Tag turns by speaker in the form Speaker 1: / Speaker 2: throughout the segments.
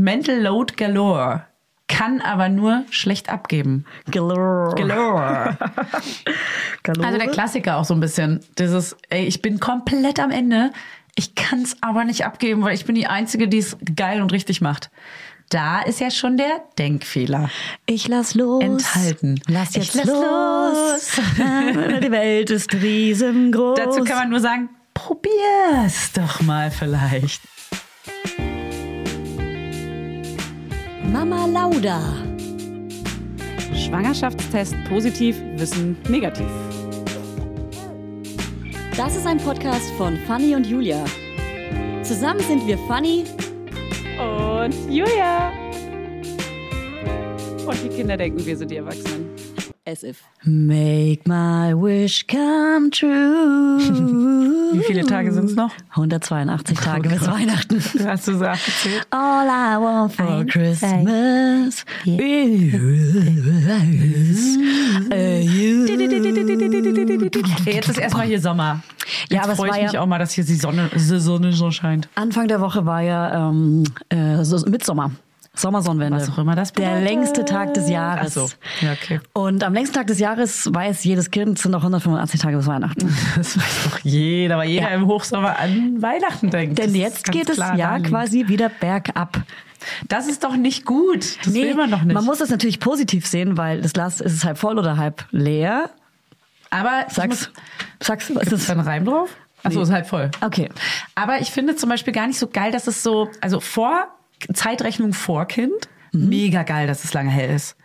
Speaker 1: Mental Load galore. Kann aber nur schlecht abgeben.
Speaker 2: Galore.
Speaker 1: Galore.
Speaker 2: Galore.
Speaker 1: Also der Klassiker auch so ein bisschen. Dieses, ey, ich bin komplett am Ende. Ich kann es aber nicht abgeben, weil ich bin die Einzige, die es geil und richtig macht. Da ist ja schon der Denkfehler.
Speaker 2: Ich lass los.
Speaker 1: Enthalten.
Speaker 2: Lass jetzt
Speaker 1: lass
Speaker 2: los. Die Welt ist riesengroß.
Speaker 1: Dazu kann man nur sagen, probier's doch mal vielleicht.
Speaker 2: Mama Lauda.
Speaker 3: Schwangerschaftstest positiv, Wissen negativ.
Speaker 2: Das ist ein Podcast von Fanny und Julia. Zusammen sind wir Fanny.
Speaker 3: Und Julia. Und die Kinder denken, wir sind die Erwachsenen.
Speaker 2: As if. Make my wish come true.
Speaker 1: Wie viele Tage sind's noch?
Speaker 2: 182 Tage bis Weihnachten.
Speaker 1: Hast du so abgezählt?
Speaker 2: All I want for
Speaker 1: Eins,
Speaker 2: Christmas is a you.
Speaker 1: Jetzt ist erstmal hier Sommer. Jetzt
Speaker 2: Ja, aber es
Speaker 1: freue ich
Speaker 2: war
Speaker 1: mich
Speaker 2: ja-
Speaker 1: auch mal, dass hier die Sonne, die Sonne so scheint.
Speaker 2: Anfang der Woche war ja ähm, äh, so Mitsommer. Sommersonnenwende.
Speaker 1: Was auch immer das
Speaker 2: Der
Speaker 1: bedeutet.
Speaker 2: längste Tag des Jahres.
Speaker 1: Ach so. Ja, okay.
Speaker 2: Und am längsten Tag des Jahres weiß jedes Kind, es sind noch 185 Tage bis Weihnachten.
Speaker 1: Das weiß doch jeder, weil jeder
Speaker 2: Ja.
Speaker 1: im Hochsommer an Weihnachten denkt.
Speaker 2: Denn jetzt geht Jahr
Speaker 1: naheliegend.
Speaker 2: quasi wieder bergab.
Speaker 1: Das ist doch nicht gut. Das will man doch nicht.
Speaker 2: Man muss das natürlich positiv sehen, weil das Glas ist es halb voll oder halb leer.
Speaker 1: Aber
Speaker 2: Sag's, sag's, was
Speaker 1: Ist ein Reim drauf? Achso, ist halb voll.
Speaker 2: Okay.
Speaker 1: Aber ich finde zum Beispiel gar nicht so geil, dass es so, also vor Zeitrechnung vor Kind,
Speaker 2: Mhm.
Speaker 1: mega geil, dass es lange hell ist.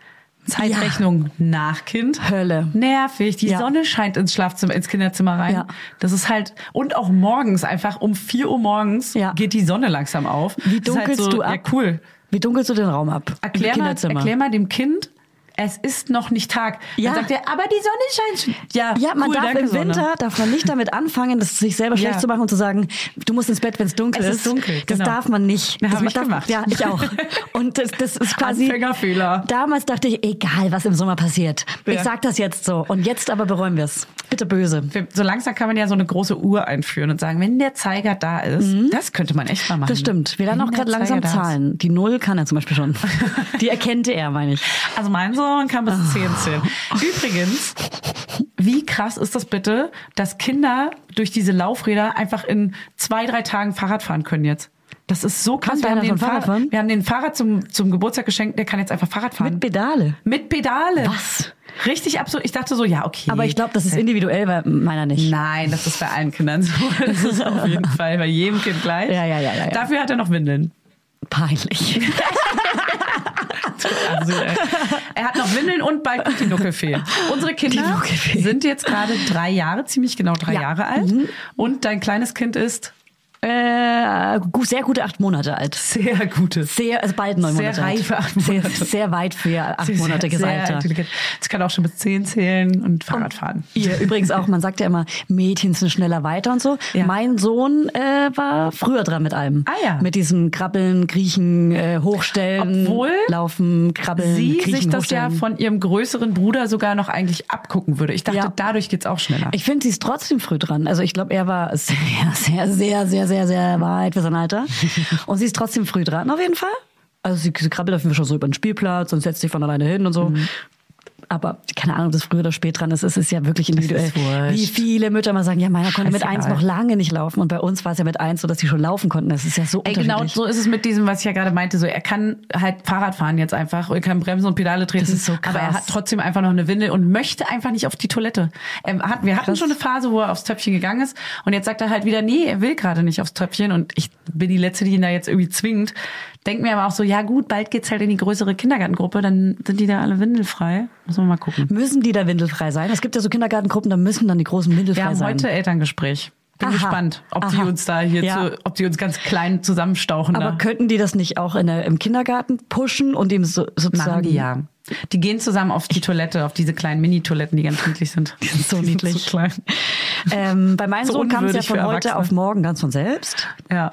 Speaker 1: Zeitrechnung nach Kind.
Speaker 2: Hölle.
Speaker 1: Nervig. Die
Speaker 2: Ja.
Speaker 1: Sonne scheint ins Schlafzimmer, ins Kinderzimmer rein.
Speaker 2: Ja.
Speaker 1: Das ist halt, und auch morgens einfach um 4 Uhr morgens
Speaker 2: Ja.
Speaker 1: geht die Sonne langsam auf.
Speaker 2: Wie
Speaker 1: halt
Speaker 2: dunkelst
Speaker 1: so,
Speaker 2: du ab?
Speaker 1: Ja, cool.
Speaker 2: Wie dunkelst du den Raum ab?
Speaker 1: Erklär mal, erklär mal dem Kind, es ist noch nicht Tag.
Speaker 2: Ja.
Speaker 1: Dann sagt er, aber die Sonne scheint. schon. Ja,
Speaker 2: Ja, man
Speaker 1: cool,
Speaker 2: darf
Speaker 1: danke,
Speaker 2: im
Speaker 1: Sonne.
Speaker 2: Winter darf man nicht damit anfangen, das sich selber schlecht
Speaker 1: Ja.
Speaker 2: zu machen und zu sagen, du musst ins Bett, wenn es dunkel
Speaker 1: Es
Speaker 2: ist.
Speaker 1: ist dunkel,
Speaker 2: Das
Speaker 1: genau.
Speaker 2: darf man nicht.
Speaker 1: Ja,
Speaker 2: das
Speaker 1: ich
Speaker 2: darf,
Speaker 1: gemacht.
Speaker 2: Ja, ich auch. Und das, das ist quasi
Speaker 1: Anfängerfehler.
Speaker 2: Damals dachte ich, egal, was im Sommer passiert. Ich
Speaker 1: Ja.
Speaker 2: sag das jetzt so. Und jetzt aber bereuen wir es. Bitte böse.
Speaker 1: So langsam kann man ja so eine große Uhr einführen und sagen, wenn der Zeiger da ist, das könnte man echt mal machen.
Speaker 2: Mhm. Das stimmt. Wir lernen auch gerade langsam. Zahlen. Die Null kann er zum Beispiel schon. Die erkennt er, meine ich.
Speaker 1: Also mein Sohn kann bis
Speaker 2: Ah.
Speaker 1: 10 zählen. Übrigens, wie krass ist das bitte, dass Kinder durch diese Laufräder einfach in zwei, drei Tagen Fahrrad fahren können jetzt? Das ist so krass. Wir haben, den
Speaker 2: Fahrrad
Speaker 1: Fahrrad, wir haben den Fahrrad zum, zum Geburtstag geschenkt, der kann jetzt einfach Fahrrad fahren.
Speaker 2: Mit Pedale.
Speaker 1: Mit Pedale.
Speaker 2: Was?
Speaker 1: Richtig absurd. Ich dachte so, ja, okay.
Speaker 2: Aber ich glaube, das ist individuell, bei meiner nicht.
Speaker 1: Nein, das ist bei allen Kindern so. Das ist auf jeden Fall bei jedem Kind gleich.
Speaker 2: Ja, ja, ja, ja.
Speaker 1: Dafür hat er noch Windeln.
Speaker 2: Peinlich.
Speaker 1: Also, äh, er hat noch Windeln und bald kommt die Nuckelfee. Unsere Kinder
Speaker 2: Nuckelfee.
Speaker 1: sind jetzt gerade drei Jahre, ziemlich genau drei
Speaker 2: Ja.
Speaker 1: Jahre alt. Und dein kleines Kind ist
Speaker 2: äh, sehr gute acht Monate alt.
Speaker 1: sehr gutes.
Speaker 2: Sehr, also bald neun
Speaker 1: Sehr
Speaker 2: Monate alt.
Speaker 1: reife acht Monate.
Speaker 2: Sehr, sehr weit für
Speaker 1: Sehr,
Speaker 2: achtmonatiges
Speaker 1: sehr
Speaker 2: Alter.
Speaker 1: intelligent. Es kann auch schon bis zehn zählen und Fahrrad fahren.
Speaker 2: Ihr übrigens auch, man sagt ja immer, Mädchen sind schneller weiter und so.
Speaker 1: Ja.
Speaker 2: Mein Sohn äh, war früher dran mit allem.
Speaker 1: Ah ja.
Speaker 2: Mit diesen Krabbeln, Kriechen, äh, Hochstellen,
Speaker 1: Obwohl
Speaker 2: Laufen, Krabbeln,
Speaker 1: Sie
Speaker 2: Kriechen,
Speaker 1: sich das ja
Speaker 2: Hochstellen.
Speaker 1: von ihrem größeren Bruder sogar noch eigentlich abgucken würde. Ich dachte,
Speaker 2: Ja.
Speaker 1: dadurch geht's auch schneller.
Speaker 2: Ich finde, sie ist trotzdem früh dran. Also ich glaube, er war sehr, sehr, sehr, sehr, sehr, sehr weit für sein Alter. Und sie ist trotzdem früh dran, auf jeden Fall. Also sie, sie krabbelt auf jeden Fall schon so über den Spielplatz und setzt sich von alleine hin und so.
Speaker 1: Mhm.
Speaker 2: Aber keine Ahnung, ob das früh oder spät dran ist. Es ist ja wirklich individuell. Wie viele Mütter mal sagen, ja, meiner konnte mit eins noch lange nicht laufen. Und bei uns war es ja mit eins so, dass sie schon laufen konnten. Das ist ja so
Speaker 1: Ey, genau so ist es mit diesem, was ich ja gerade meinte. So, er kann halt Fahrrad fahren jetzt einfach, er kann Bremsen und Pedale treten.
Speaker 2: Das ist so
Speaker 1: Aber er
Speaker 2: krass.
Speaker 1: hat trotzdem einfach noch eine Windel und möchte einfach nicht auf die Toilette. Er hat, wir hatten
Speaker 2: Krass.
Speaker 1: schon eine Phase, wo er aufs Töpfchen gegangen ist und jetzt sagt er halt wieder, nee, er will gerade nicht aufs Töpfchen und ich bin die Letzte, die ihn da jetzt irgendwie zwingt. Denk mir aber auch so, ja gut, bald geht's halt in die größere Kindergartengruppe, dann sind die da alle windelfrei. Muss man mal gucken.
Speaker 2: Müssen die da windelfrei sein? Es gibt ja so Kindergartengruppen, da müssen dann die großen windelfrei
Speaker 1: Wir haben
Speaker 2: sein.
Speaker 1: heute Elterngespräch. Bin
Speaker 2: Aha.
Speaker 1: gespannt, ob die
Speaker 2: Aha.
Speaker 1: uns da hier
Speaker 2: Ja.
Speaker 1: zu, ob die uns ganz klein zusammenstauchen.
Speaker 2: Aber
Speaker 1: da.
Speaker 2: könnten die das nicht auch in der, im Kindergarten pushen und ihm so, sozusagen
Speaker 1: Machen die ja. Die gehen zusammen auf die Toilette, auf diese kleinen Mini-Toiletten, die ganz niedlich sind. Die
Speaker 2: sind so niedlich.
Speaker 1: so klein.
Speaker 2: Ähm, bei meinem
Speaker 1: So
Speaker 2: Sohn kam es ja von heute auf morgen ganz von selbst.
Speaker 1: Ja.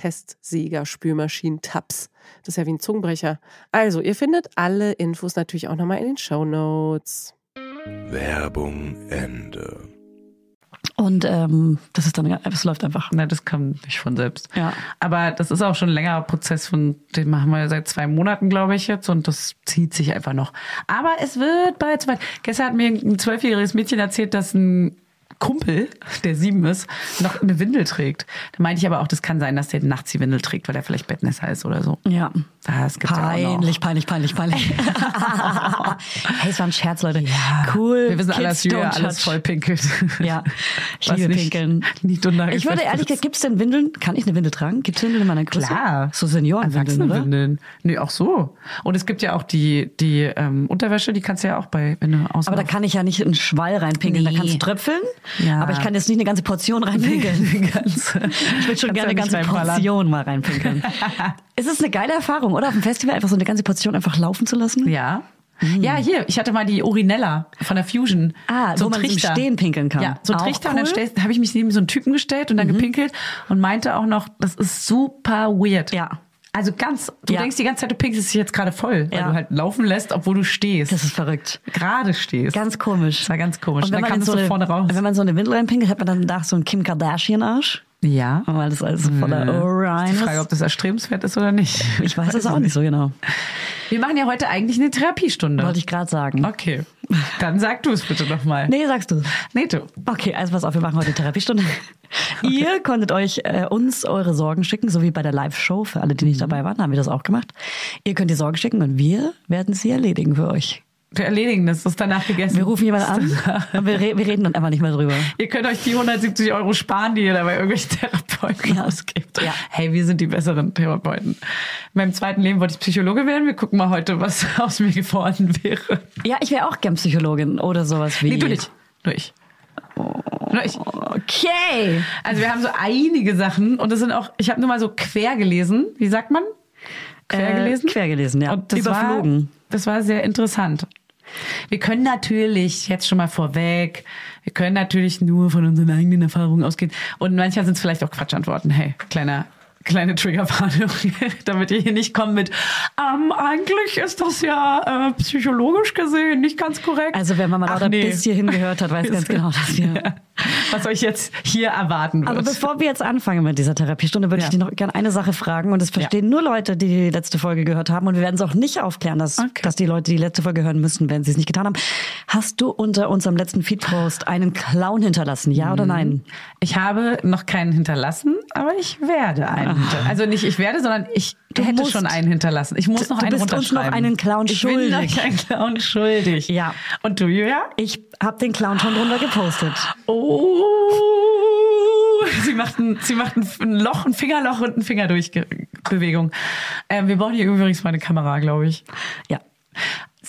Speaker 3: Testsieger, Spülmaschinen, Tabs. Das ist ja wie ein Zungenbrecher. Also, ihr findet alle Infos natürlich auch nochmal in den Show Notes.
Speaker 4: Werbung Ende.
Speaker 2: Und ähm, das ist dann, es läuft einfach.
Speaker 1: Na, das kam nicht von selbst.
Speaker 2: Ja.
Speaker 1: Aber das ist auch schon ein längerer Prozess von, den machen wir seit zwei Monaten, glaube ich, jetzt. Und das zieht sich einfach noch. Aber es wird bald soweit. Gestern hat mir ein zwölfjähriges Mädchen erzählt, dass ein Kumpel, der sieben ist, noch eine Windel trägt. Da meinte ich aber auch, das kann sein, dass der nachts die Windel trägt, weil er vielleicht Bettnässer ist oder so.
Speaker 2: Ja.
Speaker 1: Das gibt's ja auch noch.
Speaker 2: Peinlich, peinlich, peinlich, peinlich. hey, es war ein Scherz, Leute. Cool.
Speaker 1: Wir wissen alle,
Speaker 2: Kids
Speaker 1: dass Julia alles voll pinkelt.
Speaker 2: Ja, ich liebe
Speaker 1: nicht-
Speaker 2: Pinkeln.
Speaker 1: nicht
Speaker 2: Ich würde ehrlich gesagt, gibt's denn Windeln? Kann ich eine Windel tragen? Gibt's Windeln in meiner Größe?
Speaker 1: Klar.
Speaker 2: So Seniorenwindeln, oder?
Speaker 1: Erwachsenenwindeln. Nee, auch so. Und es gibt ja auch die, die ähm, Unterwäsche, die kannst du ja auch bei, wenn du ausmachst.
Speaker 2: Aber da kann ich ja nicht einen Schwall reinpinkeln. Da
Speaker 1: Nee.
Speaker 2: kannst du tröpfeln.
Speaker 1: Ja.
Speaker 2: Aber ich kann jetzt nicht eine ganze Portion reinpinkeln. Ich würde schon gerne eine ganze Portion mal reinpinkeln. es ist eine geile Erfahrung, oder? Auf dem Festival einfach so eine ganze Portion einfach laufen zu lassen.
Speaker 1: Ja. Ja, hier, ich hatte mal die Urinella von der Fusion.
Speaker 2: Mhm. Ah,
Speaker 1: so
Speaker 2: wo man
Speaker 1: Trichter.
Speaker 2: Stehen pinkeln kann.
Speaker 1: Ja, so ein Trichter. Und dann
Speaker 2: cool. Mhm.
Speaker 1: stellst- habe ich mich neben so einen Typen gestellt und dann gepinkelt und meinte auch noch, das ist super weird.
Speaker 2: Ja.
Speaker 1: Also ganz, du
Speaker 2: Ja.
Speaker 1: denkst die ganze Zeit, du pinkelst dich jetzt gerade voll, weil
Speaker 2: Ja.
Speaker 1: du halt laufen lässt, obwohl du stehst.
Speaker 2: Das ist verrückt.
Speaker 1: gerade stehst.
Speaker 2: Ganz komisch.
Speaker 1: Das war ganz komisch.
Speaker 2: Und wenn
Speaker 1: dann
Speaker 2: man,
Speaker 1: kam es
Speaker 2: so eine,
Speaker 1: vorne raus.
Speaker 2: wenn man so eine Windel reinpinkelt, hat man dann danach so einen Kim Kardashian-Arsch.
Speaker 1: ja.
Speaker 2: Weil das alles so voller Orion
Speaker 1: Die
Speaker 2: ist.
Speaker 1: Frage, ob das erstrebenswert ist oder nicht.
Speaker 2: Ich weiß es auch nicht so genau.
Speaker 1: Wir machen ja heute eigentlich eine Therapiestunde.
Speaker 2: Wollte ich gerade sagen.
Speaker 1: Okay. Dann sag du es bitte nochmal.
Speaker 2: Nee, sagst du.
Speaker 1: Nee, du.
Speaker 2: Okay, also pass auf, wir machen heute Therapiestunde. Ihr konntet euch äh, uns eure Sorgen schicken, so wie bei der Live-Show. Für alle, die nicht dabei waren, haben wir das auch gemacht. Ihr könnt die Sorgen schicken und wir werden sie erledigen für euch.
Speaker 1: Wir erledigen das, das ist danach gegessen.
Speaker 2: Wir rufen jemanden an und wir, re wir reden dann einfach nicht mehr drüber.
Speaker 1: Ihr könnt euch die 170 Euro sparen, die ihr dabei irgendwelchen Therapeuten
Speaker 2: Ja.
Speaker 1: ausgibt.
Speaker 2: Ja.
Speaker 1: Hey, wir sind die besseren Therapeuten. In meinem zweiten Leben wollte ich Psychologe werden. Wir gucken mal heute, was aus mir geworden wäre.
Speaker 2: Ja, ich wäre auch gern Psychologin oder sowas wie.
Speaker 1: Nee, du nicht. Nur ich. Nur ich.
Speaker 2: Okay.
Speaker 1: Also wir haben so einige Sachen und es sind auch, ich habe nur mal so quer gelesen. Wie sagt man? Quer gelesen?
Speaker 2: Äh, quer gelesen, ja.
Speaker 1: Und das
Speaker 2: Überflogen.
Speaker 1: War, das war sehr interessant. Wir können natürlich jetzt schon mal vorweg, wir können natürlich nur von unseren eigenen Erfahrungen ausgehen. Und manchmal sind es vielleicht auch Quatschantworten. Hey, kleiner kleine Triggerwarnung, damit ihr hier nicht kommt mit, ähm, eigentlich ist das ja äh, psychologisch gesehen nicht ganz korrekt.
Speaker 2: Also wenn man mal
Speaker 1: Ach, nee.
Speaker 2: bis hierhin gehört hat, weiß ganz genau, dass wir...
Speaker 1: Ja. Was euch jetzt hier erwarten wird.
Speaker 2: Aber bevor wir jetzt anfangen mit dieser Therapiestunde, würde
Speaker 1: Ja.
Speaker 2: ich dich noch gerne eine Sache fragen. Und das verstehen nur Leute, die die letzte Folge gehört haben. Und wir werden es auch nicht aufklären, dass,
Speaker 1: Okay.
Speaker 2: dass die Leute die letzte Folge hören müssen, wenn sie es nicht getan haben. Hast du unter unserem letzten Feed-Post einen Clown hinterlassen? Ja
Speaker 1: Mhm.
Speaker 2: oder nein?
Speaker 1: Ich habe noch keinen hinterlassen, aber ich werde einen hinterlassen. Also nicht ich werde, sondern ich
Speaker 2: Du
Speaker 1: hätte
Speaker 2: musst-
Speaker 1: schon einen hinterlassen. Ich muss noch
Speaker 2: du
Speaker 1: einen
Speaker 2: bist uns noch
Speaker 1: runterschreiben.
Speaker 2: einen Clown
Speaker 1: ich bin
Speaker 2: schuldig.
Speaker 1: noch einen Clown schuldig.
Speaker 2: Ja.
Speaker 1: Und du, Julia?
Speaker 2: Ich habe den Clown schon drunter gepostet.
Speaker 1: Oh. Sie macht ein, sie macht ein, Loch, ein Fingerloch und ein Finger durch Bewegung. Ähm, wir brauchen hier übrigens mal eine Kamera, glaube ich.
Speaker 2: Ja.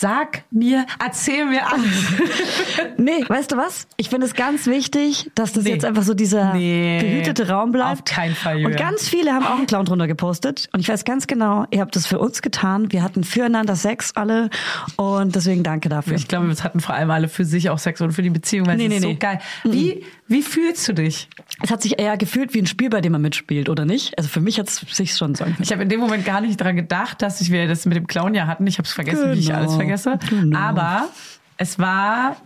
Speaker 1: Sag mir, erzähl mir alles.
Speaker 2: Nee, weißt du was? Ich finde es ganz wichtig, dass das
Speaker 1: Nee.
Speaker 2: jetzt einfach so dieser
Speaker 1: Nee.
Speaker 2: behütete Raum bleibt.
Speaker 1: Auf keinen Fall,
Speaker 2: Und
Speaker 1: Julia.
Speaker 2: ganz viele haben auch einen Clown drunter gepostet. Und ich weiß ganz genau, ihr habt das für uns getan. Wir hatten füreinander Sex alle. Und deswegen danke dafür.
Speaker 1: Ich glaube, es hatten vor allem alle für sich auch Sex und für die Beziehung, weil
Speaker 2: Nee,
Speaker 1: es
Speaker 2: nee,
Speaker 1: ist
Speaker 2: nee.
Speaker 1: so geil. Wie, wie fühlst du dich?
Speaker 2: Es hat sich eher gefühlt wie ein Spiel, bei dem man mitspielt, oder nicht? Also für mich hat es sich schon so.
Speaker 1: Ich habe in dem Moment gar nicht dran gedacht, dass ich wir das mit dem Clown ja hatten. Ich habe es vergessen, wie ich
Speaker 2: Genau.
Speaker 1: alles vergesse.
Speaker 2: Genau.
Speaker 1: Aber es war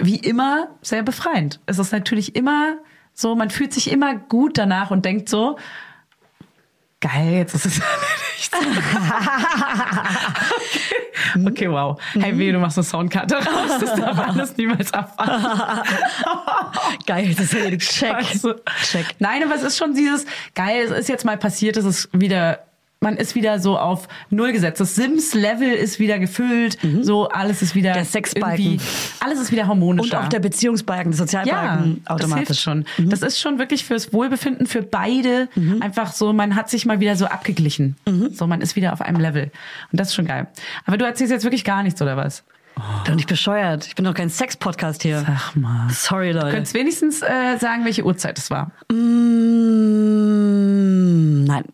Speaker 1: wie immer sehr befreiend. Es ist natürlich immer so, man fühlt sich immer gut danach und denkt so, geil, jetzt ist es erledigt. okay. okay, wow. Hey, weh, du machst eine Soundkarte raus. Das darf alles niemals abfahren.
Speaker 2: Geil, das ist ja check. Check.
Speaker 1: Nein, aber es ist schon dieses, geil, es ist jetzt mal passiert, es ist wieder, man ist wieder so auf Null gesetzt. Das Sims-Level ist wieder gefüllt, so alles ist wieder
Speaker 2: Mhm. Der Sexbalken.
Speaker 1: Alles ist wieder harmonisch.
Speaker 2: Und auch der Beziehungsbalken, der
Speaker 1: ja,
Speaker 2: Sozialbalken
Speaker 1: das
Speaker 2: automatisch.
Speaker 1: hilft schon. Das ist schon wirklich fürs Wohlbefinden für beide einfach so, man hat sich mal wieder so abgeglichen. So, man ist wieder auf einem Level. Und das ist schon geil. Aber du erzählst jetzt wirklich gar nichts, oder was?
Speaker 2: Doch nicht bescheuert. Ich bin doch kein Sex-Podcast hier.
Speaker 1: Sag mal.
Speaker 2: Sorry,
Speaker 1: Du
Speaker 2: Leute.
Speaker 1: könntest wenigstens äh, sagen, welche Uhrzeit es war.
Speaker 2: Mm, nein.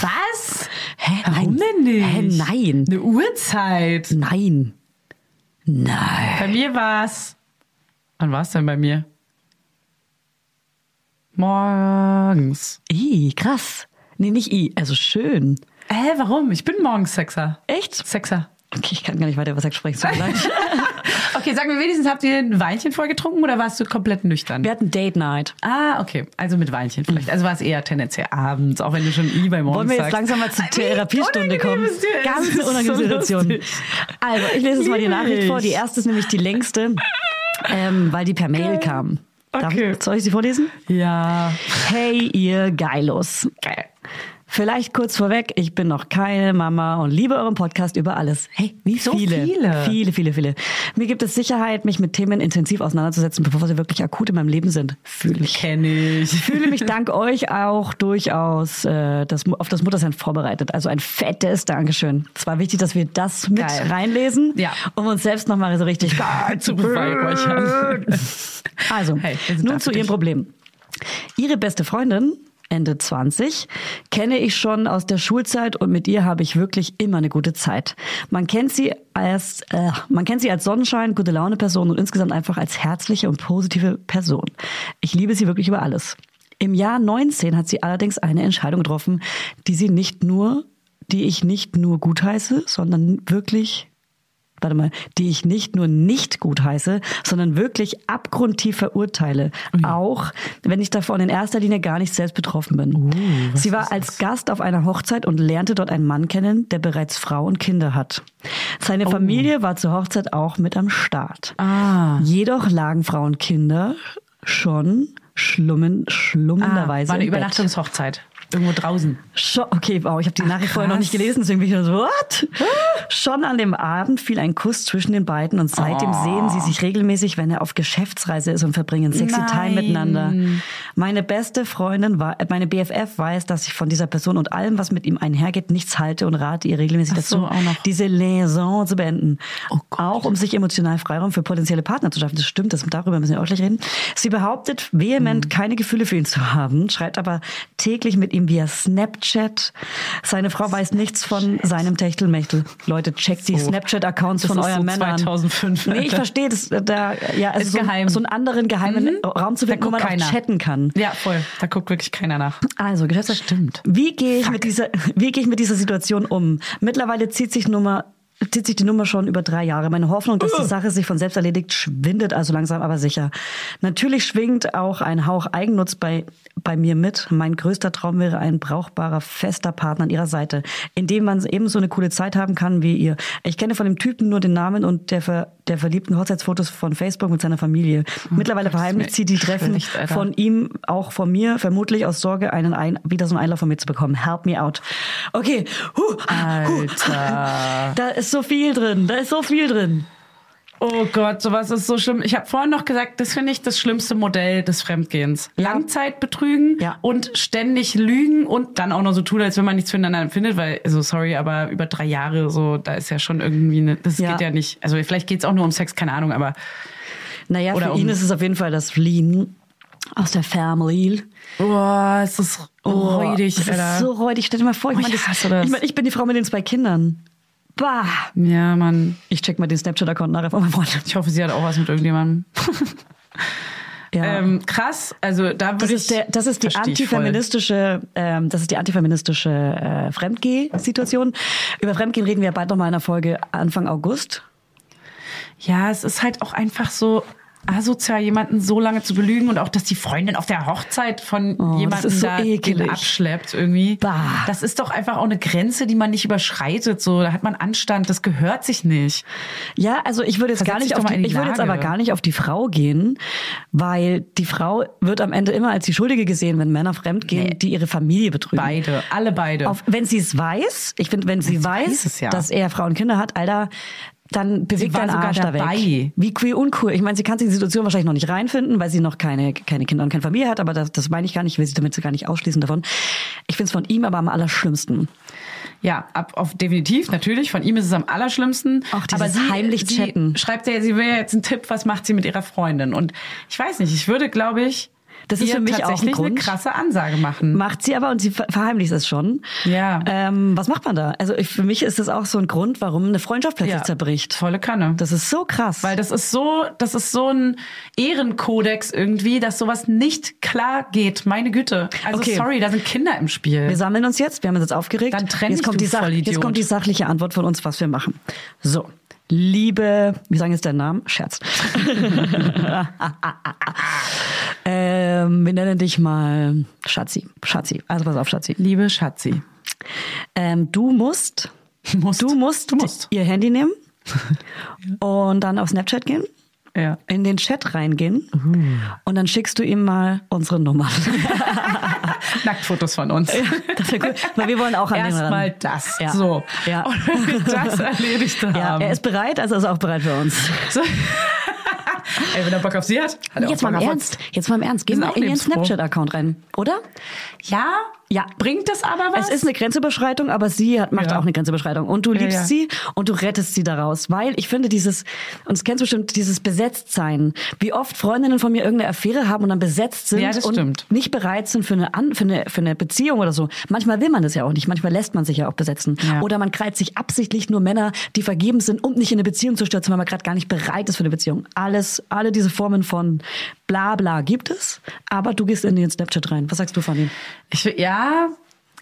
Speaker 1: Was?
Speaker 2: Hä?
Speaker 1: Warum
Speaker 2: nein.
Speaker 1: denn nicht?
Speaker 2: Hä, nein.
Speaker 1: Eine Uhrzeit.
Speaker 2: Nein. Nein.
Speaker 1: Bei mir war's. Wann war's denn bei mir? Morgens.
Speaker 2: I, krass. Nee, nicht I, also schön.
Speaker 1: Hä, warum? Ich bin morgens Sexer.
Speaker 2: Echt?
Speaker 1: Sexer.
Speaker 2: Okay, ich kann gar nicht weiter Sex sprechen. leid.
Speaker 1: Okay, sag mir wenigstens, habt ihr ein Weinchen vorgetrunken oder warst du komplett nüchtern?
Speaker 2: Wir hatten Date Night.
Speaker 1: Ah, okay. Also mit Weinchen vielleicht. Also war es eher tendenziell abends, auch wenn du schon I bei morgens
Speaker 2: Wollen wir jetzt langsam mal zur Therapiestunde kommen? Ganz eine unangenehme
Speaker 1: so
Speaker 2: Situation. Also, ich lese jetzt mal die Nachricht vor. Die erste ist nämlich die längste, ähm, weil die per Mail kam. Darf,
Speaker 1: Okay.
Speaker 2: soll ich sie vorlesen?
Speaker 1: Ja.
Speaker 2: Hey, ihr Geilos.
Speaker 1: Geil.
Speaker 2: Vielleicht kurz vorweg, ich bin noch keine Mama und liebe euren Podcast über alles. Hey, wie
Speaker 1: So
Speaker 2: viele?
Speaker 1: viele.
Speaker 2: Viele, viele, viele. Mir gibt es Sicherheit, mich mit Themen intensiv auseinanderzusetzen, bevor sie wirklich akut in meinem Leben sind. Fühle ich.
Speaker 1: Kenn ich.
Speaker 2: Fühle mich dank euch auch durchaus äh, das, auf das Muttersein vorbereitet. Also ein fettes Dankeschön. Es war wichtig, dass wir das mit
Speaker 1: Geil.
Speaker 2: reinlesen,
Speaker 1: Ja.
Speaker 2: um uns selbst nochmal so richtig
Speaker 1: Zu beweihräuchern.
Speaker 2: Also,
Speaker 1: Hey,
Speaker 2: nun zu ihrem. Problem. Ihre beste Freundin, Ende 20, kenne ich schon aus der Schulzeit und mit ihr habe ich wirklich immer eine gute Zeit. Man kennt sie als, äh, man kennt sie als Sonnenschein, gute Laune Person und insgesamt einfach als herzliche und positive Person. Ich liebe sie wirklich über alles. Im Jahr 19 hat sie allerdings eine Entscheidung getroffen, die sie nicht nur, die ich nicht nur gutheiße, sondern wirklich warte mal, die ich nicht nur nicht gut heiße, sondern wirklich abgrundtief verurteile. Auch wenn ich davon in erster Linie gar nicht selbst betroffen bin. Sie war als Gast auf einer Hochzeit und lernte dort einen Mann kennen, der bereits Frau und Kinder hat. Seine Familie war zur Hochzeit auch mit am Start.
Speaker 1: Ah.
Speaker 2: Jedoch lagen Frau und Kinder schon schlummen,
Speaker 1: Ah,
Speaker 2: schlummenderweise
Speaker 1: war eine. Übernachtungshochzeit. Irgendwo draußen.
Speaker 2: Schon, okay, wow, ich habe die Nachricht vorher noch nicht gelesen, deswegen bin ich so, what? Schon an dem Abend fiel ein Kuss zwischen den beiden und seitdem
Speaker 1: Oh.
Speaker 2: sehen sie sich regelmäßig, wenn er auf Geschäftsreise ist und verbringen sexy
Speaker 1: Nein.
Speaker 2: Time miteinander. Meine beste Freundin war, äh, meine BFF weiß, dass ich von dieser Person und allem, was mit ihm einhergeht, nichts halte und rate ihr regelmäßig
Speaker 1: Ach so,
Speaker 2: dazu, diese Liaison zu beenden.
Speaker 1: Oh.
Speaker 2: Auch um sich emotional Freiraum für potenzielle Partner zu schaffen. Das stimmt, das, darüber müssen wir auch gleich reden. Sie behauptet vehement, keine Gefühle für ihn zu haben, schreibt aber täglich mit ihm via Snapchat. Seine Frau weiß nichts von seinem Techtelmechtel. Leute, checkt die
Speaker 1: So.
Speaker 2: Snapchat-Accounts von euren
Speaker 1: so
Speaker 2: Männern.
Speaker 1: 2005,
Speaker 2: Nee, ich
Speaker 1: Alter.
Speaker 2: verstehe das. äh, Da, ja, also
Speaker 1: Ist
Speaker 2: so,
Speaker 1: geheim.
Speaker 2: so einen anderen geheimen Raum zu finden, wo man
Speaker 1: guckt
Speaker 2: auch
Speaker 1: keiner.
Speaker 2: chatten kann.
Speaker 1: Ja, voll. Da guckt wirklich keiner nach.
Speaker 2: Also, Geschäftsführer,
Speaker 1: Stimmt.
Speaker 2: Wie gehe ich mit dieser, wie gehe ich mit dieser Situation um? Mittlerweile zieht sich Nummer, zieht sich die Nummer schon über drei Jahre. Meine Hoffnung, dass die Sache sich von selbst erledigt, schwindet also langsam, aber sicher. Natürlich schwingt auch ein Hauch Eigennutz bei, bei mir mit. Mein größter Traum wäre ein brauchbarer, fester Partner an ihrer Seite, in dem man ebenso eine coole Zeit haben kann wie ihr. Ich kenne von dem Typen nur den Namen und der, ver, der verliebten Hochzeitsfotos von Facebook mit seiner Familie. Mittlerweile
Speaker 1: Gott,
Speaker 2: verheimlicht sie die Treffen von ihm, auch von mir, vermutlich aus Sorge, einen ein, wieder so einen Einlauf von mir zu bekommen. Help me out. Okay. Huh.
Speaker 1: Alter.
Speaker 2: Da ist so viel drin. Da ist so viel drin.
Speaker 1: Oh Gott, sowas ist so schlimm. Ich habe vorhin noch gesagt, das finde ich das schlimmste Modell des Fremdgehens. Langzeit betrügen
Speaker 2: Ja.
Speaker 1: und ständig lügen und dann auch noch so tun, als wenn man nichts füreinander empfindet, weil, also sorry, aber über drei Jahre so, da ist ja schon irgendwie eine, das
Speaker 2: Ja.
Speaker 1: geht ja nicht. Also vielleicht geht's auch nur um Sex, keine Ahnung, aber
Speaker 2: Naja,
Speaker 1: Oder
Speaker 2: für
Speaker 1: um-
Speaker 2: ihn ist es auf jeden Fall das Fliehen aus der Family.
Speaker 1: oh, es ist räudig,
Speaker 2: das
Speaker 1: Alter.
Speaker 2: ist so räudig. Stell dir mal vor, ich,
Speaker 1: Oh,
Speaker 2: meine,
Speaker 1: ich
Speaker 2: das- ich, meine, ich bin die Frau mit den zwei Kindern. Bah.
Speaker 1: ja, Mann.
Speaker 2: Ich check mal den Snapchat-Account nachher von meinem Freund.
Speaker 1: Ich hoffe, sie hat auch was mit irgendjemandem.
Speaker 2: Ja.
Speaker 1: Ähm, krass, also da würde
Speaker 2: Das
Speaker 1: ich.
Speaker 2: ist, der, das ist die antifeministische, ähm, das ist die antifeministische äh, Fremdgeh-Situation. Über Fremdgehen reden wir bald noch mal in einer Folge Anfang August.
Speaker 1: Ja, es ist halt auch einfach so asozial, jemanden so lange zu belügen und auch, dass die Freundin auf der Hochzeit von
Speaker 2: Oh,
Speaker 1: jemandem
Speaker 2: so
Speaker 1: da
Speaker 2: ekelig.
Speaker 1: abschleppt irgendwie.
Speaker 2: Bah.
Speaker 1: Das ist doch einfach auch eine Grenze, die man nicht überschreitet. So, da hat man Anstand, das gehört sich nicht.
Speaker 2: Ja, also ich würde jetzt
Speaker 1: Versetz
Speaker 2: gar nicht auf die,
Speaker 1: die
Speaker 2: ich würde jetzt aber gar nicht auf die Frau gehen, weil die Frau wird am Ende immer als die Schuldige gesehen, wenn Männer fremdgehen,
Speaker 1: Nee.
Speaker 2: die ihre Familie betrügen.
Speaker 1: Beide, alle beide.
Speaker 2: Auf, wenn sie es weiß, ich finde, wenn sie, weiß,
Speaker 1: weiß es ja.
Speaker 2: dass er Frauen und Kinder hat, Alter, dann bewegt
Speaker 1: war
Speaker 2: dein
Speaker 1: sogar
Speaker 2: Arsch da weg. Wie queer uncool. Ich meine, sie kann sich in die Situation wahrscheinlich noch nicht reinfinden, weil sie noch keine, keine Kinder und keine Familie hat, aber das, das meine ich gar nicht, ich will sie damit gar nicht ausschließen davon. Ich finde es von ihm aber am allerschlimmsten.
Speaker 1: Ja, ab, auf definitiv, natürlich. Von ihm ist es am allerschlimmsten.
Speaker 2: Auch dieses
Speaker 1: aber sie,
Speaker 2: heimlich
Speaker 1: sie
Speaker 2: chatten.
Speaker 1: schreibt ja, sie will ja jetzt einen Tipp, was macht sie mit ihrer Freundin? Und ich weiß nicht, ich würde, glaube ich,
Speaker 2: Das ist für mich auch ein
Speaker 1: tatsächlich eine
Speaker 2: Grund.
Speaker 1: krasse Ansage machen.
Speaker 2: Macht sie aber und sie ver- verheimlicht es schon.
Speaker 1: Ja.
Speaker 2: Ähm, was macht man da? Also ich, für mich ist das auch so ein Grund, warum eine Freundschaft plötzlich
Speaker 1: Ja.
Speaker 2: zerbricht.
Speaker 1: Volle Kanne.
Speaker 2: Das ist so krass.
Speaker 1: Weil das ist so, das ist so ein Ehrenkodex irgendwie, dass sowas nicht klar geht. Meine Güte. Also
Speaker 2: Okay.
Speaker 1: sorry, da sind Kinder im Spiel.
Speaker 2: Wir sammeln uns jetzt, wir haben uns jetzt aufgeregt.
Speaker 1: Dann trenn
Speaker 2: jetzt kommt, die Sach
Speaker 1: Vollidiot.
Speaker 2: jetzt kommt die sachliche Antwort von uns, was wir machen. So, liebe, wie sagen jetzt deinen Namen? Scherz. ähm, wir nennen dich mal Schatzi. Schatzi. Also pass auf, Schatzi.
Speaker 1: Liebe Schatzi.
Speaker 2: Ähm, du musst,
Speaker 1: Musst.
Speaker 2: du musst,
Speaker 1: Du musst.
Speaker 2: ihr Handy nehmen und dann auf Snapchat gehen.
Speaker 1: Ja.
Speaker 2: in den Chat reingehen und dann schickst du ihm mal unsere Nummer.
Speaker 1: Nacktfotos von uns.
Speaker 2: Das wäre cool, weil wir wollen auch an
Speaker 1: Erstmal das.
Speaker 2: Ja.
Speaker 1: So.
Speaker 2: Ja.
Speaker 1: Und wenn wir das erledigt haben.
Speaker 2: Ja, er ist bereit, also ist auch bereit für uns.
Speaker 1: so. Ey, wenn er Bock auf sie hat. hat er
Speaker 2: Jetzt
Speaker 1: auch
Speaker 2: mal im Ernst, jetzt mal im Ernst, geh mal in ihren. Snapchat-Account rein, oder?
Speaker 1: Ja?
Speaker 2: Ja.
Speaker 1: Bringt das aber was?
Speaker 2: Es ist eine Grenzüberschreitung, aber sie hat, macht
Speaker 1: Ja.
Speaker 2: auch eine Grenzüberschreitung. Und du liebst
Speaker 1: ja.
Speaker 2: sie und du rettest sie daraus. Weil ich finde dieses, und das kennst du bestimmt, dieses Besetztsein. Wie oft Freundinnen von mir irgendeine Affäre haben und dann besetzt sind und
Speaker 1: stimmt.
Speaker 2: nicht bereit sind für eine, An für, eine, für eine Beziehung oder so. Manchmal will man das ja auch nicht. Manchmal lässt man sich ja auch besetzen. Oder man kreit sich absichtlich nur Männer, die vergeben sind, um nicht in eine Beziehung zu stürzen, weil man gerade gar nicht bereit ist für eine Beziehung. Alles, alle diese Formen von bla bla gibt es. Aber du gehst in den Snapchat rein. Was sagst du von ihm?
Speaker 1: Ich ja,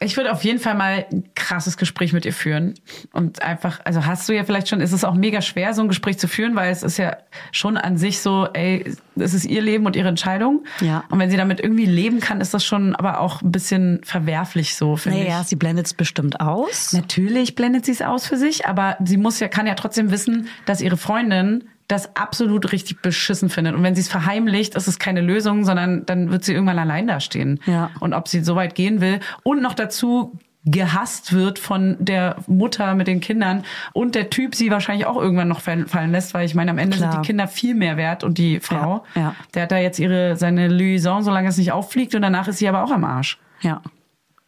Speaker 1: ich würde auf jeden Fall mal ein krasses Gespräch mit ihr führen. Und einfach, also hast du ja vielleicht schon, ist es auch mega schwer, so ein Gespräch zu führen, weil es ist ja schon an sich so, ey, es ist ihr Leben und ihre Entscheidung.
Speaker 2: Ja.
Speaker 1: Und wenn sie damit irgendwie leben kann, ist das schon aber auch ein bisschen verwerflich so, finde
Speaker 2: Naja,
Speaker 1: ich.
Speaker 2: sie blendet es bestimmt aus.
Speaker 1: Natürlich blendet sie es aus für sich, aber sie muss ja, kann ja trotzdem wissen, dass ihre Freundin das absolut richtig beschissen findet. Und wenn sie es verheimlicht, ist es keine Lösung, sondern dann wird sie irgendwann allein dastehen.
Speaker 2: Ja.
Speaker 1: Und ob sie so weit gehen will und noch dazu gehasst wird von der Mutter mit den Kindern und der Typ sie wahrscheinlich auch irgendwann noch fallen lässt, weil ich meine, am Ende
Speaker 2: Klar.
Speaker 1: sind die Kinder viel mehr wert und die Frau,
Speaker 2: Ja, ja.
Speaker 1: der hat da jetzt ihre, seine Liaison, solange es nicht auffliegt und danach ist sie aber auch am Arsch.
Speaker 2: Ja.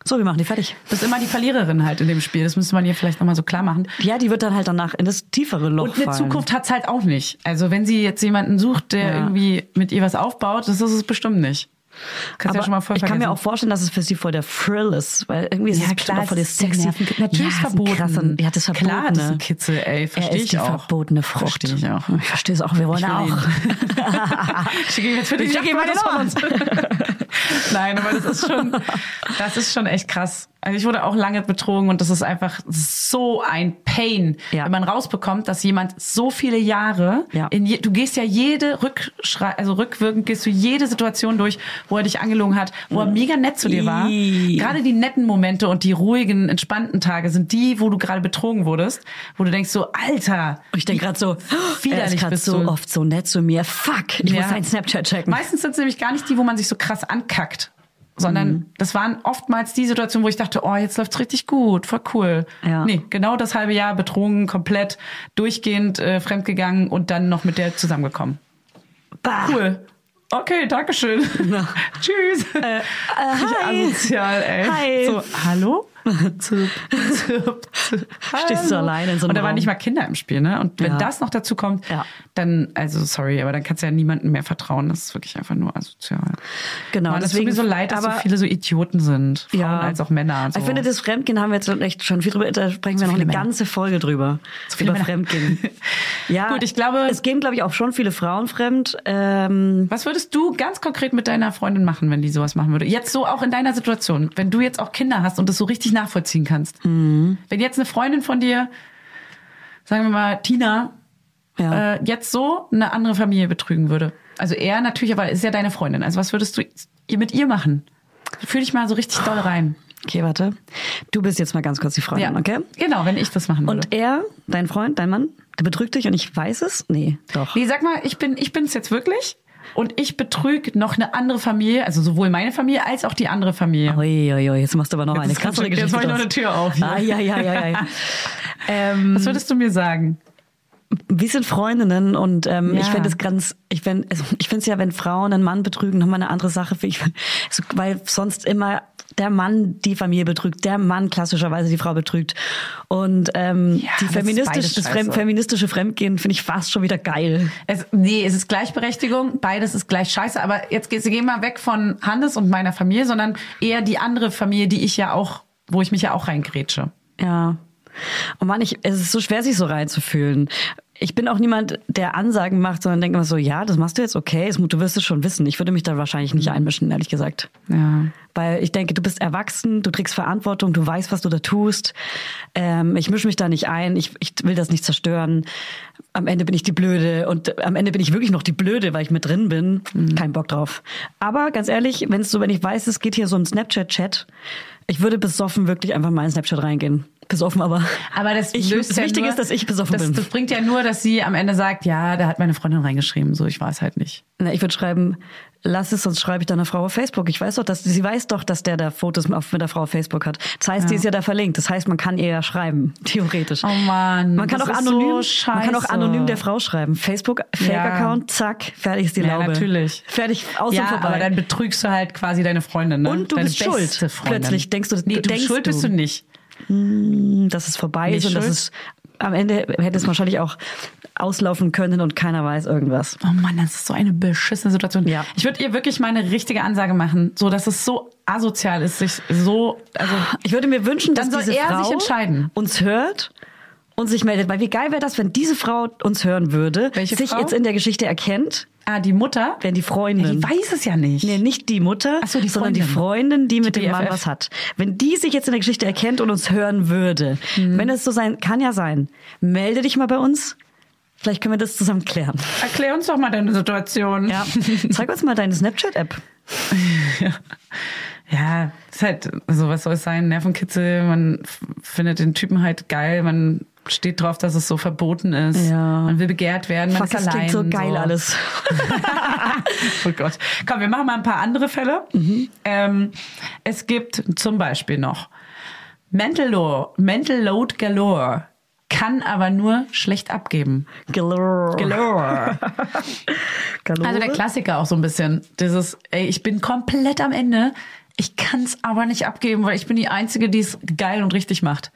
Speaker 2: So, wir machen die fertig.
Speaker 1: Das ist immer die Verliererin halt in dem Spiel. Das müsste man ihr vielleicht nochmal so klar machen.
Speaker 2: Ja, die wird dann halt danach in das tiefere Loch
Speaker 1: Und eine
Speaker 2: fallen.
Speaker 1: Zukunft hat's halt auch nicht. Also wenn sie jetzt jemanden sucht, der
Speaker 2: Ja.
Speaker 1: irgendwie mit ihr was aufbaut, das ist es bestimmt nicht. Kannst ja schon mal voll
Speaker 2: ich kann mir auch vorstellen, dass es für sie voll der Thrill ist, weil irgendwie ist
Speaker 1: Ja,
Speaker 2: es
Speaker 1: klar,
Speaker 2: auch voll der
Speaker 1: ist
Speaker 2: sexy.
Speaker 1: Nerven- Natürlich
Speaker 2: ja,
Speaker 1: ist
Speaker 2: ist
Speaker 1: verboten.
Speaker 2: Krasser, ja, das Verbotene.
Speaker 1: Klar, das ist ein Kitzel, ey.
Speaker 2: er
Speaker 1: Verstehe
Speaker 2: ist
Speaker 1: ich
Speaker 2: die
Speaker 1: auch.
Speaker 2: verbotene Frucht.
Speaker 1: Verstehe ich auch.
Speaker 2: Ich verstehe es auch. Wir wollen
Speaker 1: Ich
Speaker 2: auch.
Speaker 1: Schicke ihm jetzt für
Speaker 2: Ich
Speaker 1: dich
Speaker 2: schicke ihm
Speaker 1: von uns. Nein, aber das ist schon, das ist schon echt krass. Also ich wurde auch lange betrogen und das ist einfach so ein Pain,
Speaker 2: Ja.
Speaker 1: wenn man rausbekommt, dass jemand so viele Jahre,
Speaker 2: Ja.
Speaker 1: in je, du gehst ja jede Rückschrei, also rückwirkend gehst du jede Situation durch, wo er dich angelogen hat, wo er mega nett zu dir war.
Speaker 2: Ih.
Speaker 1: Gerade die netten Momente und die ruhigen, entspannten Tage sind die, wo du gerade betrogen wurdest, wo du denkst so, Alter,
Speaker 2: Und ich denke gerade so, er
Speaker 1: widerlich
Speaker 2: ist gerade so oft so nett zu mir. Fuck, ich
Speaker 1: Ja.
Speaker 2: muss seinen Snapchat checken.
Speaker 1: Meistens sind es nämlich gar nicht die, wo man sich so krass ankackt, sondern
Speaker 2: Mhm.
Speaker 1: das waren oftmals die Situationen, wo ich dachte, oh, jetzt läuft's richtig gut, voll cool.
Speaker 2: Ja.
Speaker 1: Nee, genau das halbe Jahr betrogen, komplett durchgehend äh, fremdgegangen und dann noch mit der zusammengekommen.
Speaker 2: Bah.
Speaker 1: Cool. Okay, Dankeschön. Tschüss.
Speaker 2: Äh, hi.
Speaker 1: Asozial, ey.
Speaker 2: Hi.
Speaker 1: So, hallo? Zup, zup.
Speaker 2: Stehst du alleine in so einem
Speaker 1: Und da waren nicht mal Kinder im Spiel, ne? Und wenn
Speaker 2: Ja.
Speaker 1: das noch dazu kommt,
Speaker 2: Ja.
Speaker 1: dann, also sorry, aber dann kannst du ja niemandem mehr vertrauen. Das ist wirklich einfach nur asozial.
Speaker 2: Genau,
Speaker 1: Mann, es tut mir so leid, dass so
Speaker 2: aber-
Speaker 1: viele so Idioten sind. Frauen als auch Männer. So.
Speaker 2: Ich finde, das Fremdgehen haben wir jetzt echt schon viel drüber, da sprechen wir noch eine
Speaker 1: Männer.
Speaker 2: ganze Folge drüber.
Speaker 1: viele
Speaker 2: über
Speaker 1: Männer.
Speaker 2: Fremdgehen. ja,
Speaker 1: Gut, ich glaube-
Speaker 2: Es gehen, glaube ich, auch schon viele Frauen fremd. Ähm,
Speaker 1: Was würdest du ganz konkret mit deiner Freundin machen, wenn die sowas machen würde? Jetzt so auch in deiner Situation, wenn du jetzt auch Kinder hast und das so richtig nachvollziehen kannst.
Speaker 2: Mhm.
Speaker 1: Wenn jetzt eine Freundin von dir, sagen wir mal Tina,
Speaker 2: ja.
Speaker 1: äh, jetzt so eine andere Familie betrügen würde. Also er natürlich, aber ist ja deine Freundin. Also was würdest du ihr mit ihr machen? Fühl dich mal so richtig doll rein.
Speaker 2: Okay, warte. Du bist jetzt mal ganz kurz die Freundin, okay?
Speaker 1: Genau, wenn ich das machen würde.
Speaker 2: Und er, dein Freund, dein Mann, der betrügt dich und ich weiß es? Nee, doch.
Speaker 1: Nee, sag mal, ich bin ich bin's jetzt wirklich und ich betrüge noch eine andere Familie, also sowohl meine Familie als auch die andere Familie.
Speaker 2: Ui, ui, jetzt machst du aber noch
Speaker 1: Jetzt
Speaker 2: eine krassere
Speaker 1: schön- jetzt
Speaker 2: Geschichte.
Speaker 1: mach ich noch eine Tür auf hier.
Speaker 2: Ah, ja, ja, ja, ja. ähm,
Speaker 1: Was würdest du mir sagen?
Speaker 2: wir sind Freundinnen und ähm,
Speaker 1: Ja.
Speaker 2: ich finde es ganz, ich finde also ich finde es ja, wenn Frauen einen Mann betrügen, nochmal eine andere Sache, ich, so, weil sonst immer der Mann die Familie betrügt, der Mann klassischerweise die Frau betrügt und ähm,
Speaker 1: Ja,
Speaker 2: die feministisch, das. Fremd, feministische Fremdgehen finde ich fast schon wieder geil.
Speaker 1: Es, nee, es ist Gleichberechtigung, beides ist gleich scheiße, aber jetzt geh- gehen wir weg von Hannes und meiner Familie, sondern eher die andere Familie, die ich ja auch, wo ich mich ja auch reingrätsche.
Speaker 2: Ja. Und Mann, ich, es ist so schwer, sich so reinzufühlen. Ich bin auch niemand, der Ansagen macht, sondern denke immer so, ja, das machst du jetzt okay, es- du wirst es schon wissen. Ich würde mich da wahrscheinlich nicht einmischen, ehrlich gesagt.
Speaker 1: Ja.
Speaker 2: Weil ich denke, du bist erwachsen, du trägst Verantwortung, du weißt, was du da tust. Ähm, ich mische mich da nicht ein, ich, ich will das nicht zerstören. Am Ende bin ich die Blöde und am Ende bin ich wirklich noch die Blöde, weil ich mit drin bin. Kein Bock drauf. Aber ganz ehrlich, wenn es so, wenn ich weiß, es geht hier so ein Snapchat-Chat, ich würde besoffen wirklich einfach mal in Snapchat reingehen. Besoffen, aber.
Speaker 1: Aber das
Speaker 2: ich,
Speaker 1: löst
Speaker 2: das
Speaker 1: ja
Speaker 2: Wichtige
Speaker 1: nur,
Speaker 2: ist, dass ich besoffen
Speaker 1: das,
Speaker 2: bin.
Speaker 1: Das bringt ja nur, dass sie am Ende sagt, ja, da hat meine Freundin reingeschrieben, so ich weiß halt nicht.
Speaker 2: Na, ich würde schreiben, lass es, sonst schreibe ich deiner Frau auf Facebook. Ich weiß doch, dass sie weiß doch, dass der da Fotos auf, mit der Frau auf Facebook hat. Das heißt, die ist ja da verlinkt. Das heißt, man kann ihr ja schreiben, theoretisch.
Speaker 1: Oh Mann,
Speaker 2: man kann
Speaker 1: das
Speaker 2: auch
Speaker 1: ist
Speaker 2: anonym,
Speaker 1: so
Speaker 2: man kann auch anonym der Frau schreiben. Facebook Fake-Account, zack, fertig ist die
Speaker 1: Ja,
Speaker 2: Laube.
Speaker 1: natürlich.
Speaker 2: Fertig, aus
Speaker 1: ja,
Speaker 2: vorbei.
Speaker 1: aber dann betrügst du halt quasi deine Freundin, ne?
Speaker 2: Und du
Speaker 1: deine
Speaker 2: bist schuld.
Speaker 1: Freundin.
Speaker 2: Plötzlich denkst du,
Speaker 1: nee, du
Speaker 2: denkst
Speaker 1: schuld bist
Speaker 2: du.
Speaker 1: du nicht.
Speaker 2: dass es vorbei ist und dass es am Ende hätte es wahrscheinlich auch auslaufen können und keiner weiß irgendwas.
Speaker 1: Oh Mann, das ist so eine beschissene Situation.
Speaker 2: Ja.
Speaker 1: Ich würde ihr wirklich mal eine richtige Ansage machen, so dass es so asozial ist, sich so, also
Speaker 2: Ich würde mir wünschen, dass diese
Speaker 1: er
Speaker 2: Frau
Speaker 1: sich entscheiden.
Speaker 2: uns hört und sich meldet. Weil wie geil wäre das, wenn diese Frau uns hören würde,
Speaker 1: Welche
Speaker 2: sich
Speaker 1: Frau?
Speaker 2: jetzt in der Geschichte erkennt,
Speaker 1: ah, die Mutter,
Speaker 2: wenn die Freundin.
Speaker 1: ja, die weiß es ja nicht.
Speaker 2: Nee, nicht die Mutter,
Speaker 1: Ach so, die
Speaker 2: sondern die
Speaker 1: Freundin.
Speaker 2: Freundin, die, mit dem Mann
Speaker 1: BFF.
Speaker 2: was hat. Wenn die sich jetzt in der Geschichte erkennt und uns hören würde,
Speaker 1: Mhm.
Speaker 2: wenn es so sein, kann ja sein, melde dich mal bei uns. Vielleicht können wir das zusammen klären.
Speaker 1: Erklär uns doch mal deine Situation.
Speaker 2: Ja. Zeig uns mal deine Snapchat-App.
Speaker 1: Ja, ist halt, also was soll es sein? Nervenkitzel, man findet den Typen halt geil, man steht drauf, dass es so verboten ist.
Speaker 2: Ja.
Speaker 1: Man will begehrt werden, man
Speaker 2: Fuck,
Speaker 1: ist
Speaker 2: das
Speaker 1: allein.
Speaker 2: klingt so geil alles.
Speaker 1: oh Gott. Komm, wir machen mal ein paar andere Fälle.
Speaker 2: Mhm.
Speaker 1: Ähm, es gibt zum Beispiel noch Mental, Lo Mental Load Galore, kann aber nur schlecht abgeben.
Speaker 2: Galore.
Speaker 1: Galore.
Speaker 2: Galore.
Speaker 1: Also der Klassiker auch so ein bisschen. Dieses, ey, ich bin komplett am Ende, ich kann's aber nicht abgeben, weil ich bin die Einzige, die es geil und richtig macht.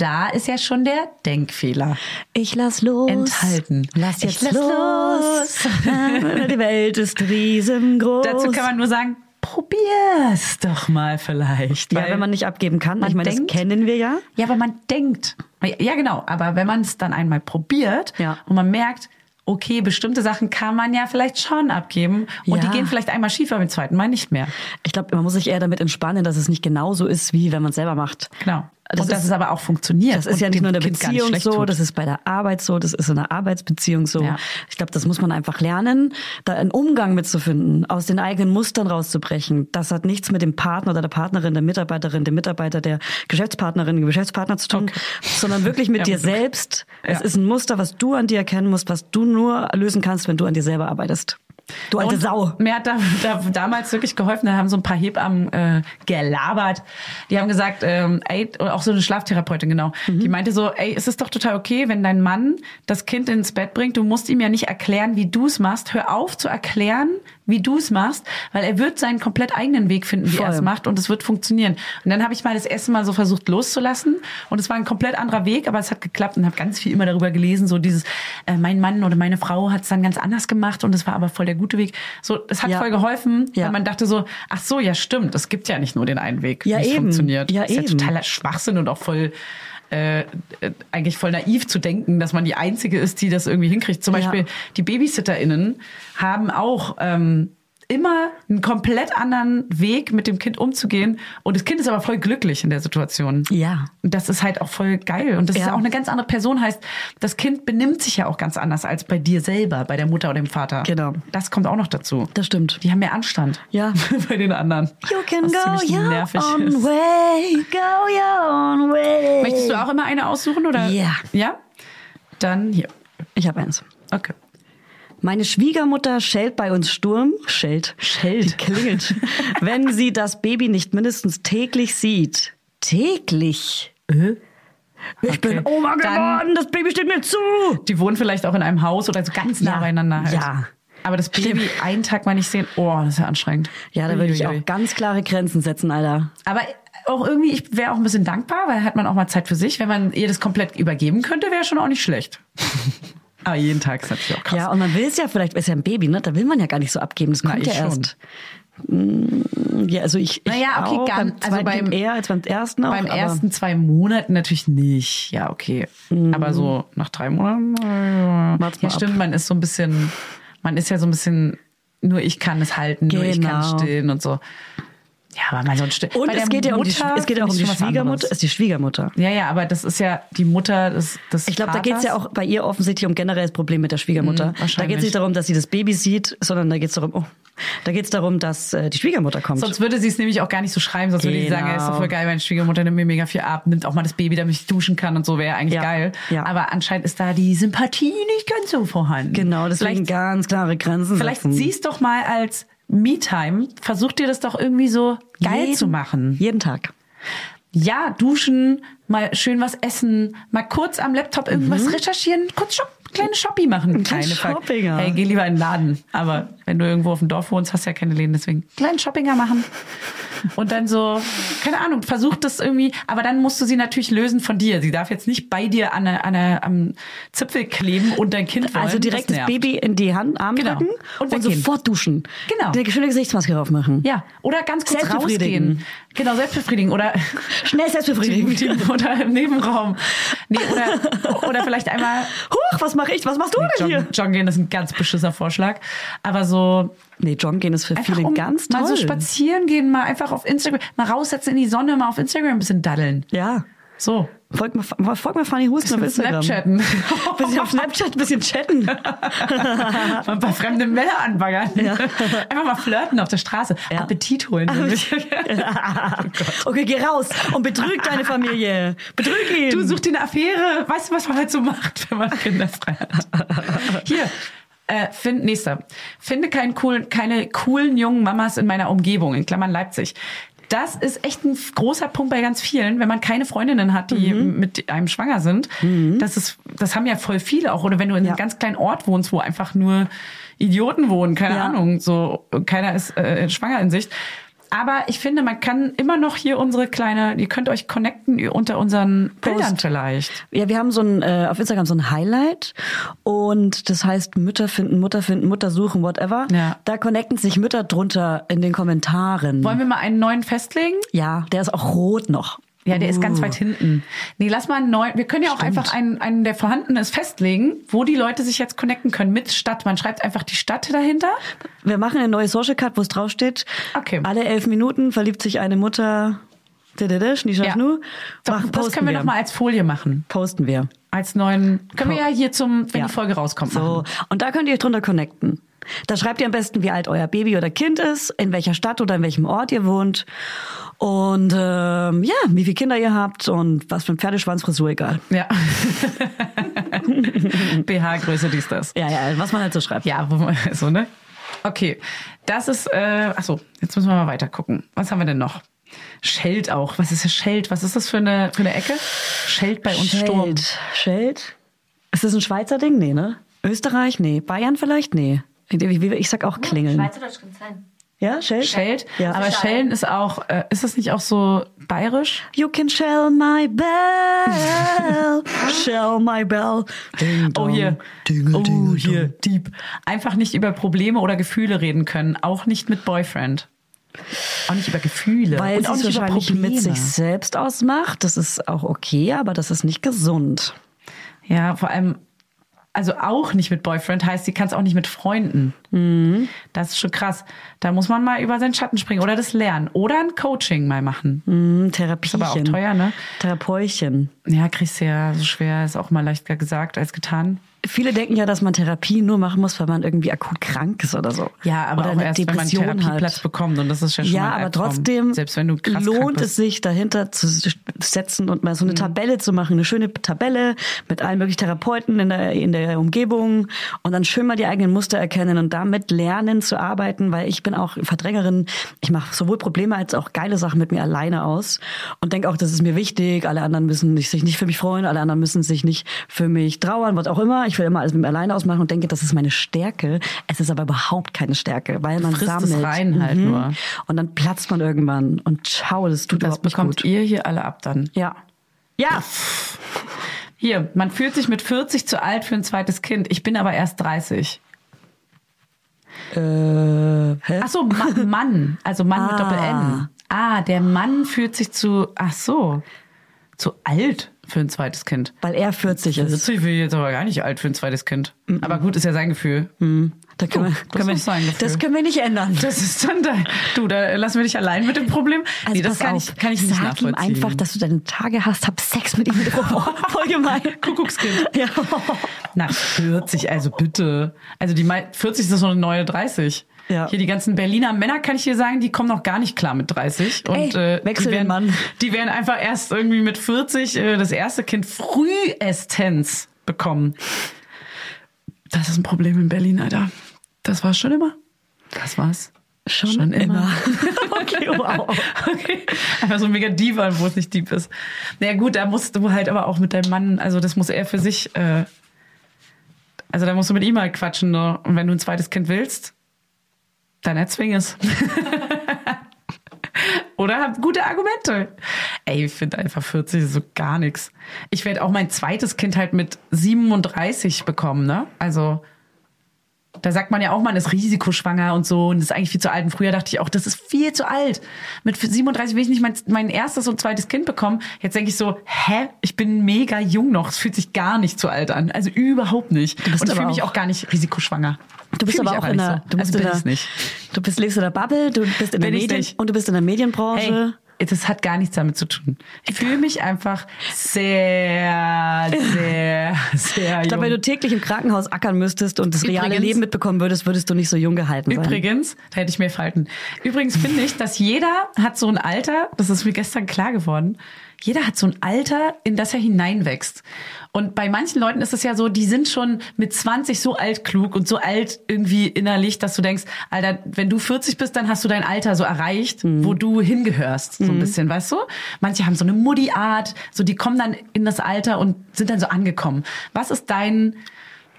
Speaker 1: Da ist ja schon der Denkfehler.
Speaker 2: Ich lass los.
Speaker 1: Enthalten.
Speaker 2: Lass
Speaker 1: Ich
Speaker 2: jetzt
Speaker 1: lass
Speaker 2: los. Die Welt ist riesengroß.
Speaker 1: Dazu kann man nur sagen, probier's doch mal vielleicht.
Speaker 2: Ja,
Speaker 1: weil
Speaker 2: wenn man nicht abgeben kann. ich meine, das
Speaker 1: denkt-
Speaker 2: kennen wir ja.
Speaker 1: Ja, aber man denkt, ja genau, aber wenn man es dann einmal probiert
Speaker 2: Ja.
Speaker 1: und man merkt, okay, bestimmte Sachen kann man ja vielleicht schon abgeben und
Speaker 2: Ja.
Speaker 1: die gehen vielleicht einmal schief, aber beim zweiten Mal nicht mehr.
Speaker 2: Ich glaube, man muss sich eher damit entspannen, dass es nicht genauso ist, wie wenn man es selber macht.
Speaker 1: Genau.
Speaker 2: Das
Speaker 1: und dass
Speaker 2: ist-
Speaker 1: es aber auch funktioniert.
Speaker 2: Das ist ja nicht nur in der
Speaker 1: Kind
Speaker 2: Beziehung so,
Speaker 1: tut.
Speaker 2: das ist bei der Arbeit so, das ist in der Arbeitsbeziehung so.
Speaker 1: Ja.
Speaker 2: Ich glaube, das muss man einfach lernen, da einen Umgang mitzufinden, aus den eigenen Mustern rauszubrechen. Das hat nichts mit dem Partner oder der Partnerin, der Mitarbeiterin, dem Mitarbeiter, der Geschäftspartnerin, dem Geschäftspartner zu tun, sondern wirklich mit
Speaker 1: Ja.
Speaker 2: dir selbst. Es
Speaker 1: Ja.
Speaker 2: ist ein Muster, was du an dir erkennen musst, was du nur lösen kannst, wenn du an dir selber arbeitest. Du alte
Speaker 1: Und
Speaker 2: Sau.
Speaker 1: Mir hat da, da, damals wirklich geholfen, da haben so ein paar Hebammen äh, gelabert. Die haben gesagt, ähm, ey, auch so eine Schlaftherapeutin, genau. Die meinte so, ey, es ist doch total okay, wenn dein Mann das Kind ins Bett bringt, du musst ihm ja nicht erklären, wie du es machst. Hör auf zu erklären, wie du es machst, weil er wird seinen komplett eigenen Weg finden, wie er es macht und es wird funktionieren. Und dann habe ich mal das erste Mal so versucht loszulassen und es war ein komplett anderer Weg, aber es hat geklappt und habe ganz viel immer darüber gelesen, so dieses, äh, mein Mann oder meine Frau hat es dann ganz anders gemacht und es war aber voll der gute Weg. So, es hat
Speaker 2: Ja.
Speaker 1: voll geholfen,
Speaker 2: Ja.
Speaker 1: weil man dachte so, ach so, ja stimmt, es gibt ja nicht nur den einen Weg,
Speaker 2: Ja,
Speaker 1: wie es funktioniert.
Speaker 2: Ja,
Speaker 1: das ist ja
Speaker 2: eben.
Speaker 1: totaler Schwachsinn und auch voll äh, äh, eigentlich voll naiv zu denken, dass man die Einzige ist, die das irgendwie hinkriegt. Zum
Speaker 2: Ja.
Speaker 1: Beispiel die BabysitterInnen haben auch ähm, immer einen komplett anderen Weg, mit dem Kind umzugehen. Und das Kind ist aber voll glücklich in der Situation.
Speaker 2: Ja.
Speaker 1: Und das ist halt auch voll geil. Und das ist
Speaker 2: Ja.
Speaker 1: ja auch eine ganz andere Person. Heißt, das Kind benimmt sich ja auch ganz anders als bei dir selber, bei der Mutter oder dem Vater.
Speaker 2: Genau.
Speaker 1: Das kommt auch noch dazu.
Speaker 2: Das stimmt.
Speaker 1: Die haben mehr Anstand.
Speaker 2: Ja.
Speaker 1: bei den anderen.
Speaker 2: You can
Speaker 1: Was
Speaker 2: go your
Speaker 1: nervig
Speaker 2: own
Speaker 1: ist.
Speaker 2: way, go your own way.
Speaker 1: Möchtest du auch immer eine aussuchen oder?
Speaker 2: Ja.
Speaker 1: Ja? Dann hier.
Speaker 2: Ich habe eins.
Speaker 1: Okay.
Speaker 2: Meine Schwiegermutter schellt bei uns Sturm. Schellt.
Speaker 1: Schellt.
Speaker 2: Die klingelt. wenn sie das Baby nicht mindestens täglich sieht. Täglich? Ich
Speaker 1: Okay.
Speaker 2: bin Oma geworden, das Baby steht mir zu.
Speaker 1: Die wohnen vielleicht auch in einem Haus oder so ganz nah
Speaker 2: Ja.
Speaker 1: beieinander halt.
Speaker 2: Ja.
Speaker 1: Aber das Baby einen Tag mal nicht sehen, oh, das ist ja anstrengend.
Speaker 2: Ja, da würde ich auch ganz klare Grenzen setzen, Alter.
Speaker 1: Aber auch irgendwie, ich wäre auch ein bisschen dankbar, weil hat man auch mal Zeit für sich. Wenn man ihr das komplett übergeben könnte, wäre schon auch nicht schlecht. Aber jeden Tag ist natürlich auch krass.
Speaker 2: Ja, und man will es ja vielleicht, ist ja ein Baby, ne? Da will man ja gar nicht so abgeben. Das
Speaker 1: Na,
Speaker 2: kommt ja
Speaker 1: ich schon.
Speaker 2: erst. Mm, Ja, also ich, ich
Speaker 1: Naja, okay,
Speaker 2: auch,
Speaker 1: ganz-
Speaker 2: beim
Speaker 1: also beim-
Speaker 2: eher als beim ersten auch.
Speaker 1: Beim
Speaker 2: aber-
Speaker 1: ersten zwei Monaten natürlich nicht. Ja, okay. Aber so nach drei Monaten.
Speaker 2: Mhm. Wart's
Speaker 1: ja,
Speaker 2: mal ab.
Speaker 1: stimmt, man ist so ein bisschen, man ist ja so ein bisschen, nur ich kann es halten, nur ich kann
Speaker 2: Genau.
Speaker 1: stillen und so. Ja, aber man sonst still.
Speaker 2: Und
Speaker 1: Bei
Speaker 2: es geht ja um die, es geht ja auch um die Schwiegermutter,
Speaker 1: anderes.
Speaker 2: ist die Schwiegermutter.
Speaker 1: Ja, ja, aber das ist ja die Mutter des, des
Speaker 2: Ich glaube, da geht es ja auch bei ihr offensichtlich um generelles Problem mit der Schwiegermutter.
Speaker 1: Mhm,
Speaker 2: da geht es nicht darum, dass sie das Baby sieht, sondern da geht es darum, oh, da geht es darum, dass äh, die Schwiegermutter kommt.
Speaker 1: Sonst würde sie es nämlich auch gar nicht so schreiben, sonst würde sie sagen,
Speaker 2: Genau.
Speaker 1: ja, ist doch voll geil, meine Schwiegermutter nimmt mir mega viel ab, nimmt auch mal das Baby, damit ich duschen kann und so, wäre eigentlich
Speaker 2: Ja,
Speaker 1: geil.
Speaker 2: ja.
Speaker 1: Aber anscheinend ist da die Sympathie nicht ganz so vorhanden.
Speaker 2: genau, deswegen
Speaker 1: Vielleicht
Speaker 2: ganz klare Grenzen
Speaker 1: Vielleicht siehst doch mal als Me-Time, versuch dir das doch irgendwie so geil
Speaker 2: Jeden-
Speaker 1: zu machen.
Speaker 2: Jeden Tag.
Speaker 1: Ja, duschen, mal schön was essen, mal kurz am Laptop irgendwas recherchieren, kurz Shop, kleine Shopping machen.
Speaker 2: Mhm.
Speaker 1: Frage.
Speaker 2: Shoppinger.
Speaker 1: Hey, geh lieber in den Laden. Aber wenn du irgendwo auf dem Dorf wohnst, hast du ja keine Läden, deswegen kleinen Shoppinger machen. Und dann so, keine Ahnung, versuch das irgendwie, aber dann musst du sie natürlich lösen von dir. Sie darf jetzt nicht bei dir an der, an am Zipfel kleben und dein Kind wollen.
Speaker 2: Also direkt das,
Speaker 1: nervt.
Speaker 2: Baby in die Hand, Arm
Speaker 1: Genau.
Speaker 2: drücken
Speaker 1: Und
Speaker 2: und, sofort duschen.
Speaker 1: Genau.
Speaker 2: Eine schöne Gesichtsmaske drauf machen.
Speaker 1: Ja, oder ganz kurz rausgehen. Genau, selbstbefriedigen oder
Speaker 2: Schnell selbstbefriedigen.
Speaker 1: oder im Nebenraum. Nee, oder, oder vielleicht einmal
Speaker 2: Huch, was mache ich? Was machst du denn
Speaker 1: joggen,
Speaker 2: hier?
Speaker 1: joggen gehen, das ist ein ganz beschissener Vorschlag. Aber so
Speaker 2: Nee, joggen gehen ist für
Speaker 1: einfach
Speaker 2: viele
Speaker 1: um,
Speaker 2: ganz toll.
Speaker 1: mal so spazieren gehen, mal einfach auf Instagram, mal raussetzen in die Sonne, mal auf Instagram ein bisschen daddeln.
Speaker 2: Ja.
Speaker 1: So.
Speaker 2: Folgt mal, folgt mal Fanny Husten auf Instagram.
Speaker 1: Snapchatten.
Speaker 2: Bisschen auf Snapchat, ein bisschen chatten.
Speaker 1: mal ein paar fremde Männer anbaggern. Einfach mal flirten auf der Straße.
Speaker 2: Ja.
Speaker 1: Appetit holen. nämlich.
Speaker 2: okay, geh raus und betrüg deine Familie. Betrüg ihn.
Speaker 1: Du such dir eine Affäre. Weißt du, was man halt so macht, wenn man Kinder frei hat? Hier. Äh, find, nächster. Finde keinen coolen, keine coolen jungen Mamas in meiner Umgebung, in Klammern Leipzig. Das ist echt ein großer Punkt bei ganz vielen, wenn man keine Freundinnen hat, die
Speaker 2: Mhm.
Speaker 1: mit einem schwanger sind. Das ist, das haben ja voll viele auch. Oder wenn du in
Speaker 2: Ja.
Speaker 1: einem ganz kleinen Ort wohnst, wo einfach nur Idioten wohnen, keine
Speaker 2: Ja.
Speaker 1: Ahnung, so keiner ist äh, schwanger in Sicht. Aber ich finde, man kann immer noch hier unsere kleine, ihr könnt euch connecten unter unseren Bildern vielleicht.
Speaker 2: Ja, wir haben so ein, äh, auf Instagram so ein Highlight und das heißt Mütter finden, Mutter finden, Mutter suchen, whatever.
Speaker 1: Ja.
Speaker 2: Da connecten sich Mütter drunter in den Kommentaren.
Speaker 1: Wollen wir mal einen neuen festlegen?
Speaker 2: ja, der ist auch rot noch.
Speaker 1: Ja, der ist ganz
Speaker 2: Uh.
Speaker 1: weit hinten. Nee, lass mal einen neuen. Wir können ja auch einfach einen, einen, der vorhanden ist, festlegen, wo die Leute sich jetzt connecten können mit Stadt. Man schreibt einfach die Stadt dahinter.
Speaker 2: Wir machen eine neue Social Card, wo es draufsteht.
Speaker 1: Okay.
Speaker 2: Alle elf Minuten verliebt sich eine Mutter. Didede, Schnischa,
Speaker 1: Ja.
Speaker 2: Machen-
Speaker 1: das können wir
Speaker 2: posten
Speaker 1: noch mal als Folie machen.
Speaker 2: Posten wir.
Speaker 1: Als neuen. Können wir ja hier zum, wenn
Speaker 2: Ja.
Speaker 1: die Folge rauskommt,
Speaker 2: So,
Speaker 1: machen.
Speaker 2: und da könnt ihr euch drunter connecten. Da schreibt ihr am besten, wie alt euer Baby oder Kind ist, in welcher Stadt oder in welchem Ort ihr wohnt und ähm, ja, wie viele Kinder ihr habt und was für ein Pferdeschwanzfrisur, egal.
Speaker 1: Ja. BH-Größe, dies, das.
Speaker 2: Ja, ja, was man halt so schreibt.
Speaker 1: Ja, so, ne? Okay. Das ist, äh, achso, jetzt müssen wir mal weiter gucken. Was haben wir denn noch? Scheld auch. Was ist das Scheld? Was ist das für eine, für eine Ecke? Scheld bei uns Sturm.
Speaker 2: Scheld. Scheld? Ist das ein Schweizer Ding? Nee, ne? Österreich? Nee. Bayern vielleicht? Nee. Ich, ich sag auch klingeln.
Speaker 5: Schweizerdeutsch kann sein.
Speaker 2: Ja, Scheld?
Speaker 1: Scheld.
Speaker 2: Ja.
Speaker 1: Aber Schellen ist auch, äh, ist das nicht auch so bayerisch?
Speaker 2: You can shell my bell, shell my bell. Ding
Speaker 1: Oh,
Speaker 2: dong,
Speaker 1: hier.
Speaker 2: Dingle,
Speaker 1: oh,
Speaker 2: dingle,
Speaker 1: hier.
Speaker 2: dong.
Speaker 1: Dieb. Einfach nicht über Probleme oder Gefühle reden können. Auch nicht mit Boyfriend. Auch nicht über Gefühle.
Speaker 2: Weil
Speaker 1: und auch nicht über
Speaker 2: wahrscheinlich
Speaker 1: Probleme.
Speaker 2: mit sich selbst ausmacht. Das ist auch okay, aber das ist nicht gesund.
Speaker 1: Ja, vor allem, also auch nicht mit Boyfriend heißt, sie kann es auch nicht mit Freunden.
Speaker 2: Mhm.
Speaker 1: Das ist schon krass. Da muss man mal über seinen Schatten springen oder das lernen oder ein Coaching mal machen.
Speaker 2: Hm, Therapiechen.
Speaker 1: aber auch teuer, ne?
Speaker 2: Therapeutchen.
Speaker 1: Ja, kriegst du ja so schwer, ist auch mal leichter gesagt als getan.
Speaker 2: Viele denken ja, dass man Therapie nur machen muss, wenn man irgendwie akut krank ist oder so.
Speaker 1: Ja, aber
Speaker 2: oder
Speaker 1: auch
Speaker 2: eine
Speaker 1: erst, wenn man
Speaker 2: Depression
Speaker 1: Therapieplatz
Speaker 2: hat.
Speaker 1: bekommt und das ist ja schon
Speaker 2: Ja, aber trotzdem
Speaker 1: selbst wenn du krass
Speaker 2: lohnt es sich, dahinter zu setzen und mal
Speaker 1: Mhm.
Speaker 2: so eine Tabelle zu machen, eine schöne Tabelle mit allen möglichen Therapeuten in der, in der Umgebung und dann schön mal die eigenen Muster erkennen und damit lernen zu arbeiten, weil ich bin auch Verdrängerin. Ich mache sowohl Probleme als auch geile Sachen mit mir alleine aus und denke auch, das ist mir wichtig. Alle anderen müssen sich nicht für mich freuen, alle anderen müssen sich nicht für mich trauern, was auch immer. Ich will immer alles mit mir alleine ausmachen und denke, das ist meine Stärke. Es ist aber überhaupt keine Stärke, weil man
Speaker 1: frisst es
Speaker 2: sammelt.
Speaker 1: rein halt nur.
Speaker 2: Und dann platzt man irgendwann und schau, das tut
Speaker 1: das
Speaker 2: überhaupt nicht
Speaker 1: bekommt
Speaker 2: gut.
Speaker 1: ihr hier alle ab dann.
Speaker 2: Ja. Ja.
Speaker 1: Hier, man fühlt sich mit 40 zu alt für ein zweites Kind. Ich bin aber erst 30.
Speaker 2: Äh, hä?
Speaker 1: Ach so, Ma Mann, also Mann mit
Speaker 2: Ah.
Speaker 1: Doppel-N. Ah, der Mann fühlt sich zu, ach so, zu alt für ein zweites Kind.
Speaker 2: Weil er 40 ist.
Speaker 1: 40 will jetzt aber gar nicht alt für ein zweites Kind. Aber gut, ist ja sein Gefühl.
Speaker 2: Da können wir,
Speaker 1: Oh, das
Speaker 2: können wir,
Speaker 1: sein Gefühl.
Speaker 2: das können wir nicht ändern.
Speaker 1: Das ist dann dein, du, da lassen wir dich allein mit dem Problem.
Speaker 2: Also
Speaker 1: nee, das kann
Speaker 2: auf,
Speaker 1: ich, kann ich nicht
Speaker 2: Sag ihm
Speaker 1: nachvollziehen.
Speaker 2: einfach, dass du deine Tage hast, hab Sex mit ihm. Voll gemein.
Speaker 1: Kuckuckskind.
Speaker 2: Ja.
Speaker 1: Na, 40, also bitte. Also die mei- 40 ist so eine neue 30.
Speaker 2: Ja.
Speaker 1: Hier die ganzen Berliner Männer, kann ich dir sagen, die kommen noch gar nicht klar mit 30. Und äh,
Speaker 2: wechsel
Speaker 1: die
Speaker 2: den
Speaker 1: werden,
Speaker 2: Mann.
Speaker 1: Die werden einfach erst irgendwie mit 40 äh, das erste Kind Frühästenz bekommen. Das ist ein Problem in Berlin, Alter. Das war's schon immer. Das war's.
Speaker 2: Schon, immer. okay, wow.
Speaker 1: Okay. Einfach so mega Diva, wo es nicht deep ist. Naja gut, da musst du halt aber auch mit deinem Mann, also das muss er für sich, äh, also da musst du mit ihm halt quatschen. Ne? Und wenn du ein zweites Kind willst, dann erzwing es. Oder hab gute Argumente. Ey, ich finde einfach 40 ist so gar nichts. Ich werde auch mein zweites Kind halt mit 37 bekommen, ne? Also da sagt man ja auch, man ist risikoschwanger und so und ist eigentlich viel zu alt. Und früher dachte ich auch, das ist viel zu alt. Mit 37 will ich nicht mein, mein erstes und zweites Kind bekommen. Jetzt denke ich so, hä? Ich bin mega jung noch. Es fühlt sich gar nicht zu alt an. Also überhaupt nicht.
Speaker 2: bist
Speaker 1: Und ich fühle mich
Speaker 2: auch-
Speaker 1: gar nicht risikoschwanger.
Speaker 2: Du bist aber auch in der,
Speaker 1: so.
Speaker 2: du bist
Speaker 1: also
Speaker 2: in der,
Speaker 1: nicht.
Speaker 2: du bist lebst in der Bubble, du bist in der
Speaker 1: Bin ich
Speaker 2: Medien
Speaker 1: nicht.
Speaker 2: und du bist in der Medienbranche.
Speaker 1: Hey, das hat gar nichts damit zu tun. Ich fühle mich einfach sehr, sehr, sehr
Speaker 2: Ich glaube, wenn
Speaker 1: jung.
Speaker 2: du täglich im Krankenhaus ackern müsstest und das reale
Speaker 1: Übrigens-
Speaker 2: Leben mitbekommen würdest, würdest du nicht so jung gehalten sein.
Speaker 1: Übrigens, da hätte ich mehr Falten. Übrigens finde ich, dass jeder hat so ein Alter, das ist mir gestern klar geworden, jeder hat so ein Alter, in das er hineinwächst. Und bei manchen Leuten ist es ja so, die sind schon mit 20 so altklug und so alt irgendwie innerlich, dass du denkst, Alter, wenn du 40 bist, dann hast du dein Alter so erreicht, wo du hingehörst, so ein bisschen, weißt du? Manche haben so eine Muddy-Art, so die kommen dann in das Alter und sind dann so angekommen. Was ist dein,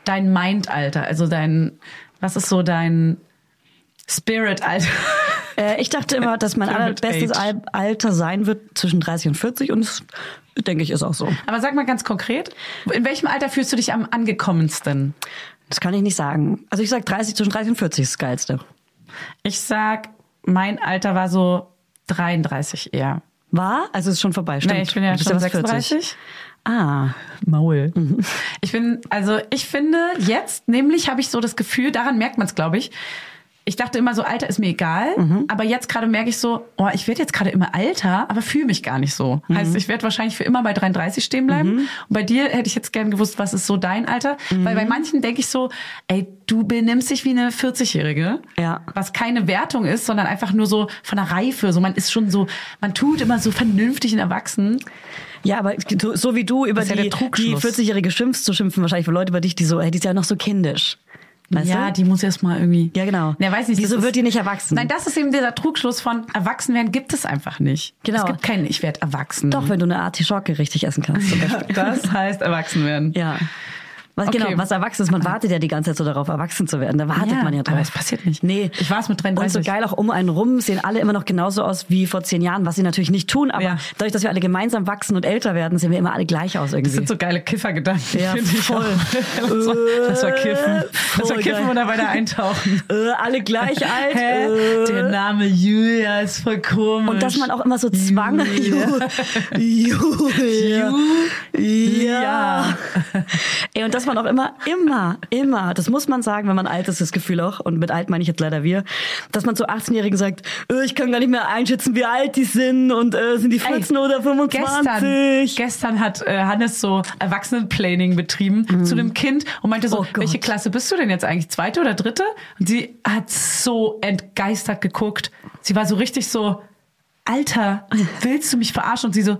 Speaker 1: dein Mind-Alter? Also dein, was ist so dein Spirit, Alter.
Speaker 2: Äh, ich dachte immer, dass mein allerbestes. Al Alter sein wird zwischen 30 und 40 und das denke ich ist auch so.
Speaker 1: Aber sag mal ganz konkret, in welchem Alter fühlst du dich am angekommensten?
Speaker 2: Das kann ich nicht sagen. Also ich sag 30 zwischen 30 und 40 ist das Geilste.
Speaker 1: Ich sag, mein Alter war so 33 eher.
Speaker 2: War? Also ist schon vorbei. Stimmt.
Speaker 1: Nee, ich bin ja schon
Speaker 2: was 40.
Speaker 1: 36.
Speaker 2: Ah,
Speaker 1: Maul. Ich bin, also ich finde, jetzt nämlich habe ich so das Gefühl, daran merkt man es, glaube ich. Ich dachte immer so, Alter ist mir egal, aber jetzt gerade merke ich so, oh, ich werde jetzt gerade immer älter, aber fühle mich gar nicht so. Heißt, ich werde wahrscheinlich für immer bei 33 stehen bleiben. Und bei dir hätte ich jetzt gern gewusst, was ist so dein Alter? Weil bei manchen denke ich so, ey, du benimmst dich wie eine 40-Jährige.
Speaker 2: Ja.
Speaker 1: Was keine Wertung ist, sondern einfach nur so von der Reife. So, man ist schon so, man tut immer so vernünftig und erwachsen.
Speaker 2: Ja, aber so wie du über
Speaker 1: ist ja
Speaker 2: die,
Speaker 1: der Trugschluss.
Speaker 2: die 40-Jährige schimpfst, zu schimpfen wahrscheinlich für Leute über dich, die so, hey, die ist ja noch so kindisch. Weißt
Speaker 1: ja,
Speaker 2: du?
Speaker 1: die muss erst mal irgendwie.
Speaker 2: Ja, genau.
Speaker 1: Ja, weiß nicht.
Speaker 2: Wieso
Speaker 1: das
Speaker 2: wird die nicht erwachsen?
Speaker 1: Nein, das ist eben dieser Trugschluss von Erwachsenwerden gibt es einfach nicht.
Speaker 2: Genau.
Speaker 1: Es gibt keinen Ich werde erwachsen.
Speaker 2: Doch, wenn du eine Artischocke richtig essen kannst. Zum Beispiel.
Speaker 1: Das heißt Erwachsenwerden.
Speaker 2: ja. Was,
Speaker 1: Okay.
Speaker 2: Genau, was erwachsen ist. Man wartet ja die ganze Zeit so darauf, erwachsen zu werden. Da wartet
Speaker 1: Ja,
Speaker 2: man ja drauf.
Speaker 1: aber es passiert nicht.
Speaker 2: Nee.
Speaker 1: Ich war es mit
Speaker 2: Und
Speaker 1: 33.
Speaker 2: so geil auch um einen rum sehen alle immer noch genauso aus wie vor zehn Jahren, was sie natürlich nicht tun. Aber
Speaker 1: Ja.
Speaker 2: dadurch, dass wir alle gemeinsam wachsen und älter werden, sehen wir immer alle gleich aus irgendwie.
Speaker 1: Das sind so geile Kiffergedanken.
Speaker 2: Ja, voll.
Speaker 1: Das war, das war Kiffen. Das war Kiffen und dabei da eintauchen.
Speaker 2: äh, alle gleich alt.
Speaker 1: Hä?
Speaker 2: Äh.
Speaker 1: Der Name Julia ist voll komisch.
Speaker 2: Und dass man auch immer so zwang.
Speaker 1: Julia.
Speaker 2: Julia.
Speaker 1: Julia.
Speaker 2: Ja. Ey, und dass man auch immer, immer, immer, das muss man sagen, wenn man alt ist, das Gefühl auch, und mit alt meine ich jetzt leider wir, dass man zu 18-Jährigen sagt, äh, ich kann gar nicht mehr einschätzen, wie alt die sind und äh, sind die 14 oder 25.
Speaker 1: Gestern, gestern hat äh, Hannes so Erwachsenenplanning betrieben zu einem Kind und meinte so,
Speaker 2: Oh
Speaker 1: welche Klasse bist du denn jetzt eigentlich? Zweite oder dritte? Und sie hat so entgeistert geguckt. Sie war so richtig so, Alter, willst du mich verarschen? Und sie so,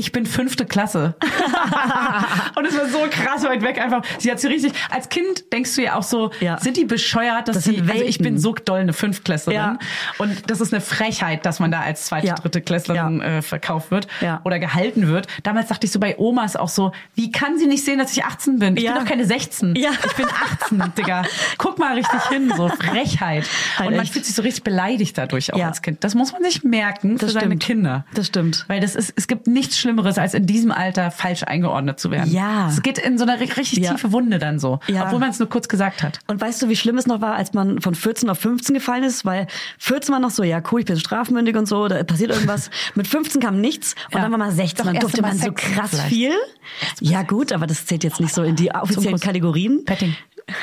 Speaker 1: ich bin fünfte Klasse. und es war so krass weit weg einfach. Sie hat sie richtig, als Kind denkst du ja auch so,
Speaker 2: Ja.
Speaker 1: sind die bescheuert, dass
Speaker 2: Das
Speaker 1: sie, also ich bin so doll eine Fünftklässlerin.
Speaker 2: Ja.
Speaker 1: Und das ist eine Frechheit, dass man da als zweite,
Speaker 2: Ja.
Speaker 1: dritte Klässlerin äh, verkauft wird oder gehalten wird. Damals dachte ich so bei Omas auch so, wie kann sie nicht sehen, dass ich 18 bin? Ich bin doch keine 16.
Speaker 2: Ja.
Speaker 1: Ich bin 18, Digga. Guck mal richtig hin, so Frechheit.
Speaker 2: Halt
Speaker 1: Und man
Speaker 2: echt.
Speaker 1: fühlt sich so richtig beleidigt dadurch auch als Kind. Das muss man sich merken für
Speaker 2: Das
Speaker 1: seine
Speaker 2: stimmt.
Speaker 1: Kinder.
Speaker 2: Das stimmt.
Speaker 1: Weil das ist, es gibt nichts Schlimmeres, als in diesem Alter falsch eingeordnet zu werden.
Speaker 2: Ja.
Speaker 1: Es geht in so eine ri- richtig
Speaker 2: Ja.
Speaker 1: tiefe Wunde dann so.
Speaker 2: Ja.
Speaker 1: Obwohl man es nur kurz gesagt hat.
Speaker 2: Und weißt du, wie schlimm es noch war, als man von 14 auf 15 gefallen ist? Weil 14 war noch so, ja cool, ich bin strafmündig und so, da passiert irgendwas. Mit 15 kam nichts und
Speaker 1: Ja.
Speaker 2: dann war man 16,
Speaker 1: Doch,
Speaker 2: dann durfte man so krass
Speaker 1: vielleicht.
Speaker 2: viel. Ja gut, aber das zählt jetzt nicht so in die offiziellen. Kategorien.
Speaker 1: Petting.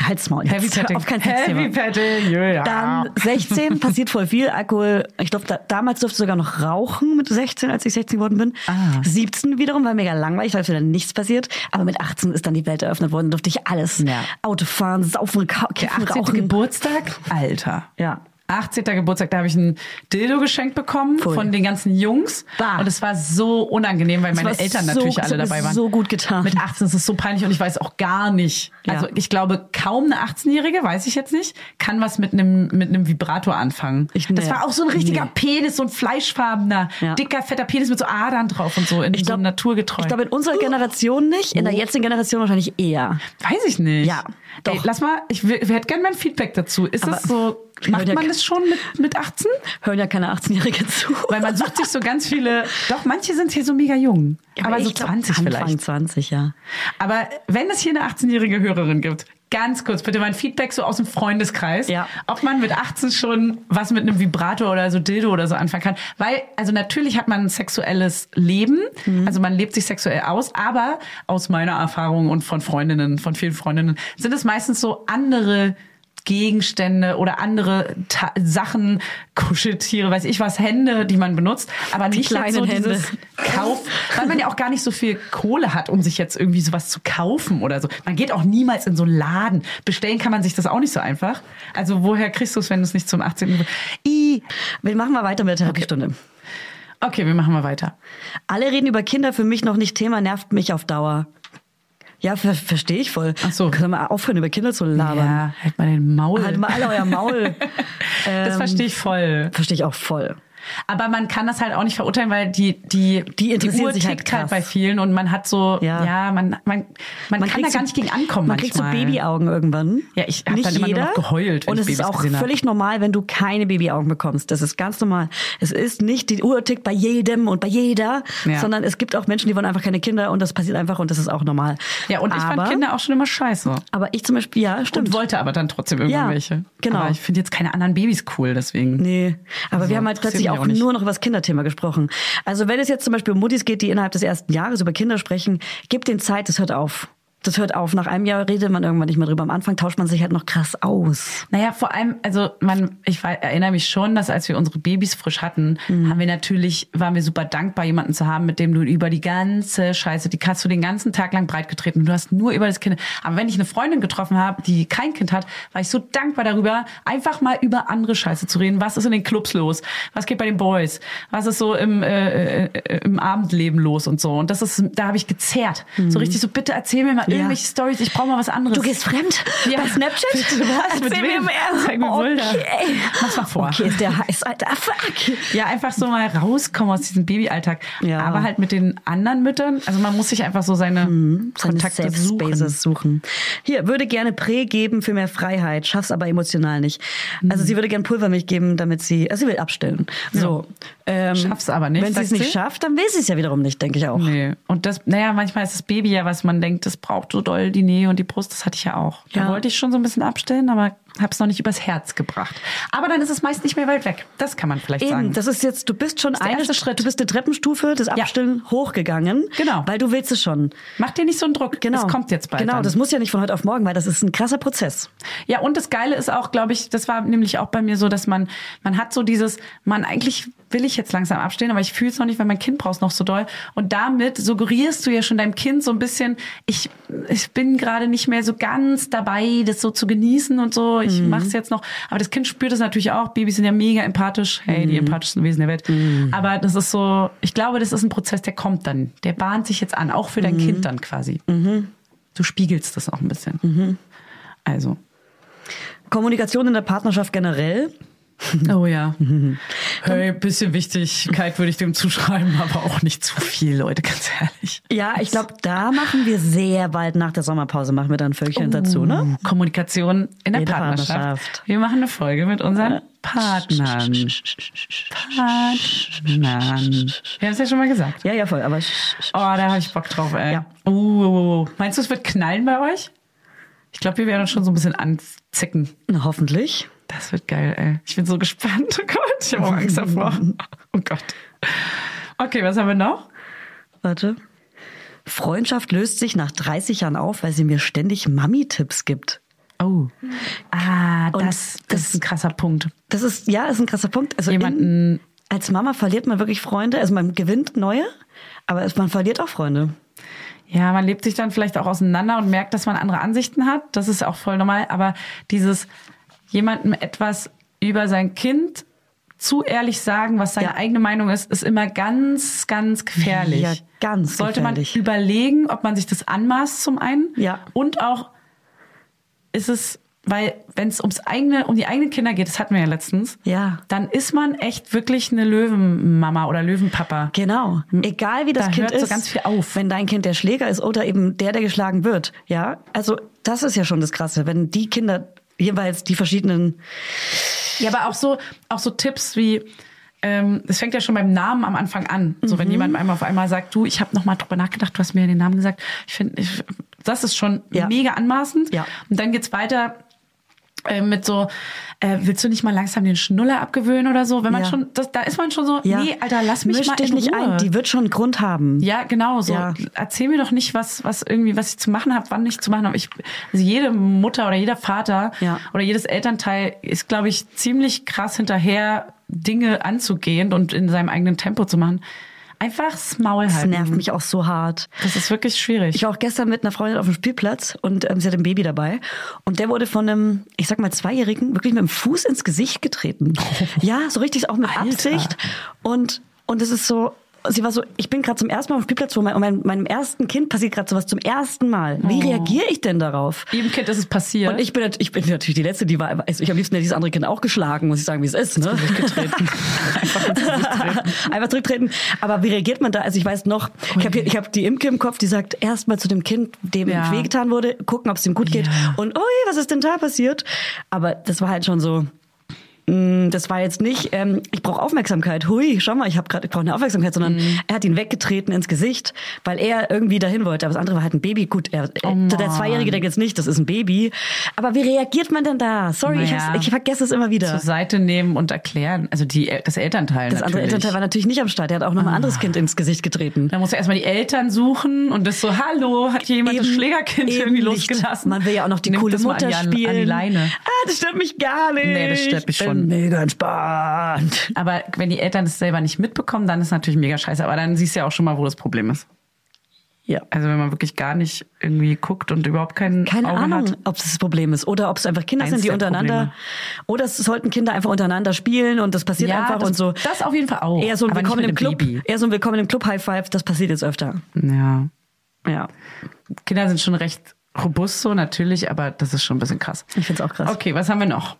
Speaker 2: Halt's Maul. jetzt.
Speaker 1: Heavy Petting.
Speaker 2: Auf kein
Speaker 1: Heavy. Petting, ja.
Speaker 2: Dann 16 passiert voll viel. Alkohol, ich glaube, da, damals durfte ich sogar noch rauchen mit 16, als ich 16 geworden bin.
Speaker 1: Ah.
Speaker 2: 17 wiederum war mega langweilig, weil wieder nichts passiert. Aber mit 18 ist dann die Welt eröffnet worden, durfte ich alles.
Speaker 1: Ja.
Speaker 2: Auto fahren, saufen, kiffen,
Speaker 1: 18.
Speaker 2: rauchen.
Speaker 1: Geburtstag? Alter.
Speaker 2: Ja.
Speaker 1: 18. Geburtstag, da habe ich ein Dildo geschenkt bekommen
Speaker 2: Voll.
Speaker 1: von den ganzen Jungs.
Speaker 2: Bah.
Speaker 1: Und es war so unangenehm, weil meine
Speaker 2: war
Speaker 1: Eltern
Speaker 2: so-
Speaker 1: natürlich alle dabei waren.
Speaker 2: so gut getan.
Speaker 1: Mit 18 ist es so peinlich und ich weiß auch gar nicht.
Speaker 2: Ja.
Speaker 1: Also ich glaube, kaum eine 18-Jährige, weiß ich jetzt nicht, kann was mit einem mit einem Vibrator anfangen.
Speaker 2: Ich-
Speaker 1: das
Speaker 2: nee.
Speaker 1: war auch so ein richtiger
Speaker 2: Nee.
Speaker 1: Penis, so ein fleischfarbener,
Speaker 2: Ja.
Speaker 1: dicker, fetter Penis mit so Adern drauf und so, in
Speaker 2: Ich
Speaker 1: so
Speaker 2: glaub-
Speaker 1: naturgetreu.
Speaker 2: Ich glaube, in unserer Generation nicht, in der jetzigen Generation wahrscheinlich eher.
Speaker 1: Weiß ich nicht.
Speaker 2: Ja,
Speaker 1: Ey,
Speaker 2: doch.
Speaker 1: lass mal, ich, ich hätte gerne mein Feedback dazu. Ist
Speaker 2: Aber
Speaker 1: das so, macht man
Speaker 2: ja-
Speaker 1: das schon mit, mit 18?
Speaker 2: Hören ja keine 18-Jährige zu.
Speaker 1: Weil man sucht sich so ganz viele, doch manche sind hier so mega jung, aber, so
Speaker 2: ich glaub,
Speaker 1: 20
Speaker 2: Anfang
Speaker 1: vielleicht.
Speaker 2: 20, ja.
Speaker 1: Aber wenn es hier eine 18-jährige Hörerin gibt, ganz kurz bitte mal ein Feedback so aus dem Freundeskreis,
Speaker 2: Ja.
Speaker 1: ob man mit 18 schon was mit einem Vibrator oder so Dildo oder so anfangen kann. Weil, also natürlich hat man ein sexuelles Leben,
Speaker 2: Mhm.
Speaker 1: also man lebt sich sexuell aus, aber aus meiner Erfahrung und von Freundinnen, von vielen Freundinnen, sind es meistens so andere Gegenstände oder andere Ta Sachen, Kuscheltiere, weiß ich was, Hände, die man benutzt, aber nicht jetzt so
Speaker 2: Hände.
Speaker 1: dieses Kauf, weil man ja auch gar nicht so viel Kohle hat, um sich jetzt irgendwie sowas zu kaufen oder so. Man geht auch niemals in so einen Laden. Bestellen kann man sich das auch nicht so einfach. Also woher kriegst du es, wenn du es nicht zum 18. I.
Speaker 2: Wir machen mal weiter mit der Therapiestunde.
Speaker 1: Okay, wir machen mal weiter.
Speaker 2: Alle reden über Kinder, für mich noch nicht Thema, nervt mich auf Dauer. Ja, ver verstehe ich voll.
Speaker 1: Ach so.
Speaker 2: Können wir aufhören, über Kinder zu labern?
Speaker 1: Ja, halt mal den Maul.
Speaker 2: Halt mal alle euer Maul.
Speaker 1: das
Speaker 2: Ähm,
Speaker 1: verstehe ich voll.
Speaker 2: Verstehe ich auch voll.
Speaker 1: Aber man kann das halt auch nicht verurteilen, weil die, die,
Speaker 2: Die interessieren
Speaker 1: Uhr
Speaker 2: sich halt
Speaker 1: tickt halt bei vielen und man hat so,
Speaker 2: Ja.
Speaker 1: ja, man, man, man, kann da gar nicht gegen ankommen
Speaker 2: Man kriegt so
Speaker 1: manchmal.
Speaker 2: Babyaugen irgendwann.
Speaker 1: Ja, ich hab
Speaker 2: Nicht
Speaker 1: dann immer nur
Speaker 2: jeder.
Speaker 1: noch geheult, wenn
Speaker 2: Und
Speaker 1: ich
Speaker 2: es ist auch
Speaker 1: gesehen hab.
Speaker 2: völlig normal, wenn du keine Babyaugen bekommst. Das ist ganz normal. Es ist nicht, die Uhr tickt bei jedem und bei jeder,
Speaker 1: Ja.
Speaker 2: sondern es gibt auch Menschen, die wollen einfach keine Kinder und das passiert einfach und das ist auch normal.
Speaker 1: Ja, und ich
Speaker 2: aber,
Speaker 1: fand Kinder auch schon immer scheiße.
Speaker 2: Aber ich zum Beispiel, ja, stimmt.
Speaker 1: Und wollte aber dann trotzdem irgendwann
Speaker 2: Ja, genau.
Speaker 1: Aber ich finde jetzt keine anderen Babys cool, deswegen.
Speaker 2: Nee, aber
Speaker 1: Also,
Speaker 2: wir haben halt plötzlich
Speaker 1: mich
Speaker 2: auch,
Speaker 1: auch
Speaker 2: nur noch über das Kinderthema gesprochen. Also wenn es jetzt zum Beispiel um Muttis geht, die innerhalb des ersten Jahres über Kinder sprechen, gebt den Zeit, das hört auf. Das hört auf. Nach einem Jahr redet man irgendwann nicht mehr drüber. Am Anfang tauscht man sich halt noch krass aus.
Speaker 1: Naja, vor allem, also man, ich erinnere mich schon, dass als wir unsere Babys frisch hatten,
Speaker 2: Mhm.
Speaker 1: haben wir natürlich, waren wir super dankbar, jemanden zu haben, mit dem du über die ganze Scheiße, die hast du den ganzen Tag lang breitgetreten. Du hast nur über das Kind. Aber wenn ich eine Freundin getroffen habe, die kein Kind hat, war ich so dankbar darüber, einfach mal über andere Scheiße zu reden. Was ist in den Clubs los? Was geht bei den Boys? Was ist so im, äh, äh, im Abendleben los und so? Und das ist, da habe ich gezerrt. So richtig so, bitte erzähl mir mal
Speaker 2: Mhm. Ja.
Speaker 1: irgendwelche Stories. Ich brauche mal was anderes.
Speaker 2: Du gehst fremd
Speaker 1: Ja.
Speaker 2: bei Snapchat?
Speaker 1: Bitte, was? Mit wem?
Speaker 2: mir.
Speaker 1: Zeig mir Bilder.
Speaker 2: Okay.
Speaker 1: Mach's mal vor.
Speaker 2: Okay, ist der heiß, Alter. Fuck.
Speaker 1: Ja, einfach so mal rauskommen aus diesem Babyalltag.
Speaker 2: Ja.
Speaker 1: Aber halt mit den anderen Müttern. Also man muss sich einfach so seine
Speaker 2: Seine
Speaker 1: Kontakte
Speaker 2: Safe
Speaker 1: suchen.
Speaker 2: Spaces suchen. Hier, würde gerne Prä geben für mehr Freiheit, schaff's aber emotional nicht. Also sie würde gerne Pulvermilch geben, damit sie, also sie will abstillen. So. Ähm,
Speaker 1: Schaff's aber nicht,
Speaker 2: Wenn sie es nicht schafft, dann will sie es ja wiederum nicht, denke ich auch.
Speaker 1: Nee. Und das, naja, manchmal ist das Baby ja, was man denkt, das braucht so doll die Nähe und die Brust, das hatte ich ja auch. Da
Speaker 2: Ja.
Speaker 1: wollte ich schon so ein bisschen abstellen, aber hab's noch nicht übers Herz gebracht. Aber dann ist es meist nicht mehr weit weg. Das kann man vielleicht
Speaker 2: Eben,
Speaker 1: sagen.
Speaker 2: das ist jetzt, du bist schon eine,
Speaker 1: Schritt.
Speaker 2: du bist eine Treppenstufe des Abstillen hochgegangen.
Speaker 1: Genau.
Speaker 2: Weil du willst es schon.
Speaker 1: Mach dir nicht so einen Druck.
Speaker 2: Genau.
Speaker 1: Es kommt jetzt bald.
Speaker 2: Genau,
Speaker 1: dann.
Speaker 2: das muss ja nicht von heute auf morgen, weil das ist ein krasser Prozess.
Speaker 1: Ja, und das Geile ist auch, glaube ich, das war nämlich auch bei mir so, dass man, man hat so dieses, man eigentlich will ich jetzt langsam abstehen, aber ich fühle es noch nicht, weil mein Kind braucht noch so doll. Und damit suggerierst du ja schon deinem Kind so ein bisschen, ich, ich bin gerade nicht mehr so ganz dabei, das so zu genießen und so. Ich
Speaker 2: Mhm.
Speaker 1: mach's jetzt noch. Aber das Kind spürt es natürlich auch. Babys sind ja mega empathisch. Hey,
Speaker 2: Mhm.
Speaker 1: die empathischsten Wesen der Welt. Aber das ist so, ich glaube, das ist ein Prozess, der kommt dann. Der bahnt sich jetzt an, auch für
Speaker 2: Mhm.
Speaker 1: dein Kind dann quasi. Du spiegelst das auch ein bisschen.
Speaker 2: Mhm.
Speaker 1: Also.
Speaker 2: Kommunikation in der Partnerschaft generell.
Speaker 1: Oh ja. Hey, bisschen Wichtigkeit würde ich dem zuschreiben, aber auch nicht zu viel, Leute, ganz ehrlich.
Speaker 2: Ja, ich glaube, da machen wir sehr bald nach der Sommerpause, machen wir dann Völkchen dazu, ne?
Speaker 1: Kommunikation in der Partnerschaft.
Speaker 2: Partnerschaft.
Speaker 1: Wir machen eine Folge mit unseren Partnern. Partnern. Wir haben es ja schon mal gesagt.
Speaker 2: Ja, ja, voll, aber
Speaker 1: Oh, da habe ich Bock drauf, ey.
Speaker 2: Ja.
Speaker 1: Uh, uh, uh. Meinst du, es wird knallen bei euch? Ich glaube, wir werden uns schon so ein bisschen anzicken.
Speaker 2: na, hoffentlich.
Speaker 1: Das wird geil, ey. Ich bin so gespannt. Oh Gott, ich habe auch Angst davor. Oh Gott. Okay, was haben wir noch?
Speaker 2: Warte. Freundschaft löst sich nach 30 Jahren auf, weil sie mir ständig Mami-Tipps gibt.
Speaker 1: Oh. Ah, das, das
Speaker 2: das-
Speaker 1: ist ein krasser Punkt.
Speaker 2: Das ist, ja, ist ein krasser Punkt. Also
Speaker 1: Jemanden-
Speaker 2: in, als Mama verliert man wirklich Freunde. Also man gewinnt neue, aber man verliert auch Freunde.
Speaker 1: Ja, man lebt sich dann vielleicht auch auseinander und merkt, dass man andere Ansichten hat. Das ist auch voll normal. Aber dieses jemandem etwas über sein Kind zu ehrlich sagen, was seine
Speaker 2: Ja.
Speaker 1: eigene Meinung ist, ist immer ganz, ganz gefährlich.
Speaker 2: Ja, ganz
Speaker 1: Sollte
Speaker 2: gefährlich.
Speaker 1: man überlegen, ob man sich das anmaßt zum einen.
Speaker 2: Ja.
Speaker 1: Und auch ist es, weil wenn es ums eigene, um die eigenen Kinder geht, das hatten wir ja letztens,
Speaker 2: Ja.
Speaker 1: dann ist man echt wirklich eine Löwenmama oder Löwenpapa.
Speaker 2: Genau. Egal wie das
Speaker 1: Da
Speaker 2: Kind
Speaker 1: hört so
Speaker 2: ist.
Speaker 1: ganz viel auf.
Speaker 2: Wenn dein Kind der Schläger ist oder eben der, der geschlagen wird. Ja. Also, das ist ja schon das Krasse. Wenn die Kinder jeweils die verschiedenen,
Speaker 1: Ja, aber auch so, auch so Tipps wie, ähm, es fängt ja schon beim Namen am Anfang an. So,
Speaker 2: Mhm.
Speaker 1: wenn jemand einmal auf einmal sagt, du, ich habe noch mal drüber nachgedacht, du hast mir den Namen gesagt. Ich finde, das ist schon
Speaker 2: Ja.
Speaker 1: mega anmaßend.
Speaker 2: Ja.
Speaker 1: Und dann geht's weiter äh, mit so, äh, willst du nicht mal langsam den Schnuller abgewöhnen oder so? Wenn man
Speaker 2: Ja.
Speaker 1: schon, das, da ist man schon so,
Speaker 2: ja.
Speaker 1: nee, Alter, lass mich
Speaker 2: Misch
Speaker 1: mal
Speaker 2: dich
Speaker 1: in
Speaker 2: nicht
Speaker 1: Ruhe.
Speaker 2: ein. Die wird schon einen Grund haben.
Speaker 1: Ja, genau so.
Speaker 2: Ja.
Speaker 1: Erzähl mir doch nicht, was, was irgendwie, was ich zu machen habe, wann ich zu machen habe. Ich, also jede Mutter oder jeder Vater oder jedes Elternteil ist, glaube ich, ziemlich krass hinterher, Dinge anzugehen und in seinem eigenen Tempo zu machen. Einfach das Maul
Speaker 2: Das
Speaker 1: halten.
Speaker 2: nervt mich auch so hart.
Speaker 1: Das ist wirklich schwierig.
Speaker 2: Ich war auch gestern mit einer Freundin auf dem Spielplatz und ähm, sie hat ein Baby dabei. Und der wurde von einem, ich sag mal, Zweijährigen wirklich mit dem Fuß ins Gesicht getreten. Ja, so richtig auch mit
Speaker 1: Alter.
Speaker 2: Absicht. Und, und es ist so, sie war so, ich bin gerade zum ersten Mal auf dem Spielplatz, wo mein, mein, meinem ersten Kind passiert gerade sowas zum ersten Mal. Wie reagiere ich denn darauf?
Speaker 1: Ihrem Kind ist es passiert.
Speaker 2: Und ich bin, ich bin natürlich die Letzte, die war, also ich am liebsten hätte dieses andere Kind auch geschlagen, muss ich sagen, wie es ist, ne?
Speaker 1: Einfach.
Speaker 2: Einfach zurücktreten. Aber wie reagiert man da? Also ich weiß noch, ich habe ich hab die Imke im Kopf, die sagt, erstmal zu dem Kind, dem
Speaker 1: Ja.
Speaker 2: wehgetan wurde, gucken, ob es ihm gut geht.
Speaker 1: Ja.
Speaker 2: Und ui, was ist denn da passiert? Aber das war halt schon so. Mm, Das war jetzt nicht, ähm, ich brauche Aufmerksamkeit. Hui, schau mal, ich habe gerade, ich brauche eine Aufmerksamkeit, sondern
Speaker 1: Mhm.
Speaker 2: er hat ihn weggetreten ins Gesicht, weil er irgendwie dahin wollte. Aber das andere war halt ein Baby. Gut, er,
Speaker 1: Oh
Speaker 2: äh, der
Speaker 1: Mann.
Speaker 2: Zweijährige denkt jetzt nicht, das ist ein Baby. Aber wie reagiert man denn da? Sorry, ich,
Speaker 1: Naja.
Speaker 2: hab's, ich vergesse es immer wieder.
Speaker 1: Zur Seite nehmen und erklären. Also die, das Elternteil
Speaker 2: Das andere
Speaker 1: natürlich.
Speaker 2: Elternteil war natürlich nicht am Start. Er hat auch noch ein anderes Kind ins Gesicht getreten.
Speaker 1: Da muss er erstmal die Eltern suchen und das so, hallo, hat hier jemand das
Speaker 2: Eben-
Speaker 1: Schlägerkind
Speaker 2: eben
Speaker 1: irgendwie
Speaker 2: nicht.
Speaker 1: losgelassen?
Speaker 2: Man will ja auch noch die
Speaker 1: Nimmt
Speaker 2: coole
Speaker 1: das
Speaker 2: Mutter
Speaker 1: an die,
Speaker 2: spielen.
Speaker 1: An die Leine.
Speaker 2: Ah, das stört mich gar nicht.
Speaker 1: Nee, das stört mich
Speaker 2: Ich
Speaker 1: schon.
Speaker 2: Mega entspannt.
Speaker 1: Aber wenn die Eltern das selber nicht mitbekommen, dann ist natürlich mega scheiße. Aber dann siehst du ja auch schon mal, wo das Problem ist.
Speaker 2: Ja.
Speaker 1: Also wenn man wirklich gar nicht irgendwie guckt und überhaupt keinen
Speaker 2: Keine
Speaker 1: Auge
Speaker 2: Ahnung,
Speaker 1: hat.
Speaker 2: ob es das Problem ist oder ob es einfach Kinder
Speaker 1: Eins
Speaker 2: sind, die
Speaker 1: der
Speaker 2: untereinander.
Speaker 1: Probleme.
Speaker 2: Oder es sollten Kinder einfach untereinander spielen und das passiert einfach
Speaker 1: das,
Speaker 2: und so.
Speaker 1: Das auf jeden Fall auch.
Speaker 2: Eher so ein Willkommen im Club.
Speaker 1: Baby.
Speaker 2: Eher so ein Willkommen im Club High Five, das passiert jetzt öfter.
Speaker 1: Ja.
Speaker 2: Ja.
Speaker 1: Kinder sind schon recht robust so, natürlich, aber das ist schon ein bisschen krass.
Speaker 2: Ich find's auch krass.
Speaker 1: Okay, was haben wir noch?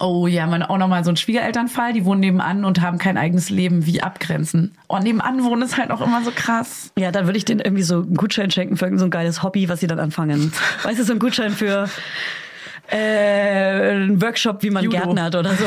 Speaker 1: Oh ja, man auch noch mal so ein Schwiegerelternfall, die wohnen nebenan und haben kein eigenes Leben. Wie abgrenzen? Oh, nebenan wohnen ist halt auch immer so krass.
Speaker 2: Ja, dann würde ich denen irgendwie so einen Gutschein schenken für irgend so ein geiles Hobby, was sie dann anfangen. Weißt du, so ein Gutschein für äh, einen Workshop, wie man
Speaker 1: Judo.
Speaker 2: Gärtner hat oder so.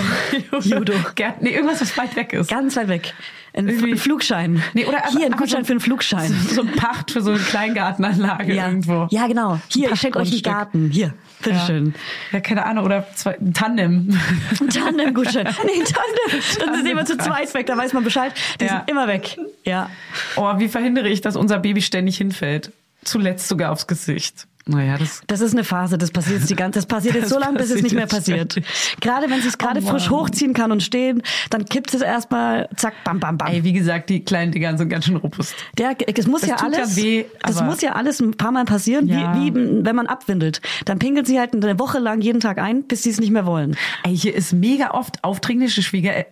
Speaker 2: Judo.
Speaker 1: Gerd, nee, irgendwas, was weit weg ist.
Speaker 2: Ganz weit weg. Ein
Speaker 1: Irgendwie-
Speaker 2: Flugschein.
Speaker 1: Nee, oder
Speaker 2: Hier ein Gutschein
Speaker 1: so-
Speaker 2: für einen Flugschein.
Speaker 1: So ein Pacht für so eine Kleingartenanlage
Speaker 2: Ja,
Speaker 1: irgendwo.
Speaker 2: ja, genau. Hier, ich schenke euch einen. Garten. Hier, bitteschön.
Speaker 1: Ja, keine Ahnung, oder zwei, ein Tandem.
Speaker 2: Ein Tandem-Gutschein. Nee, Tandem. Dann sind immer zu zweit weg, da weiß man Bescheid. Die
Speaker 1: Ja.
Speaker 2: sind immer weg. Ja.
Speaker 1: Oh, wie verhindere ich, dass unser Baby ständig hinfällt? Zuletzt sogar aufs Gesicht. Naja, das.
Speaker 2: Das ist eine Phase, das passiert jetzt die ganze, das passiert jetzt
Speaker 1: Das
Speaker 2: so lange, bis es nicht mehr
Speaker 1: passiert
Speaker 2: passiert. Gerade wenn sie es gerade
Speaker 1: Oh
Speaker 2: frisch hochziehen kann und stehen, dann kippt es erstmal, zack, bam, bam, bam.
Speaker 1: Ey, wie gesagt, die kleinen Dinger sind ganz schön robust.
Speaker 2: Der, es muss
Speaker 1: Das
Speaker 2: ja
Speaker 1: tut ja
Speaker 2: alles,
Speaker 1: weh,
Speaker 2: das muss ja alles ein paar Mal passieren,
Speaker 1: Ja.
Speaker 2: wie, wie wenn man abwindelt. Dann pinkelt sie halt eine Woche lang jeden Tag ein, bis sie es nicht mehr wollen.
Speaker 1: Ey, hier ist mega oft aufdringliche Schwieger, äh,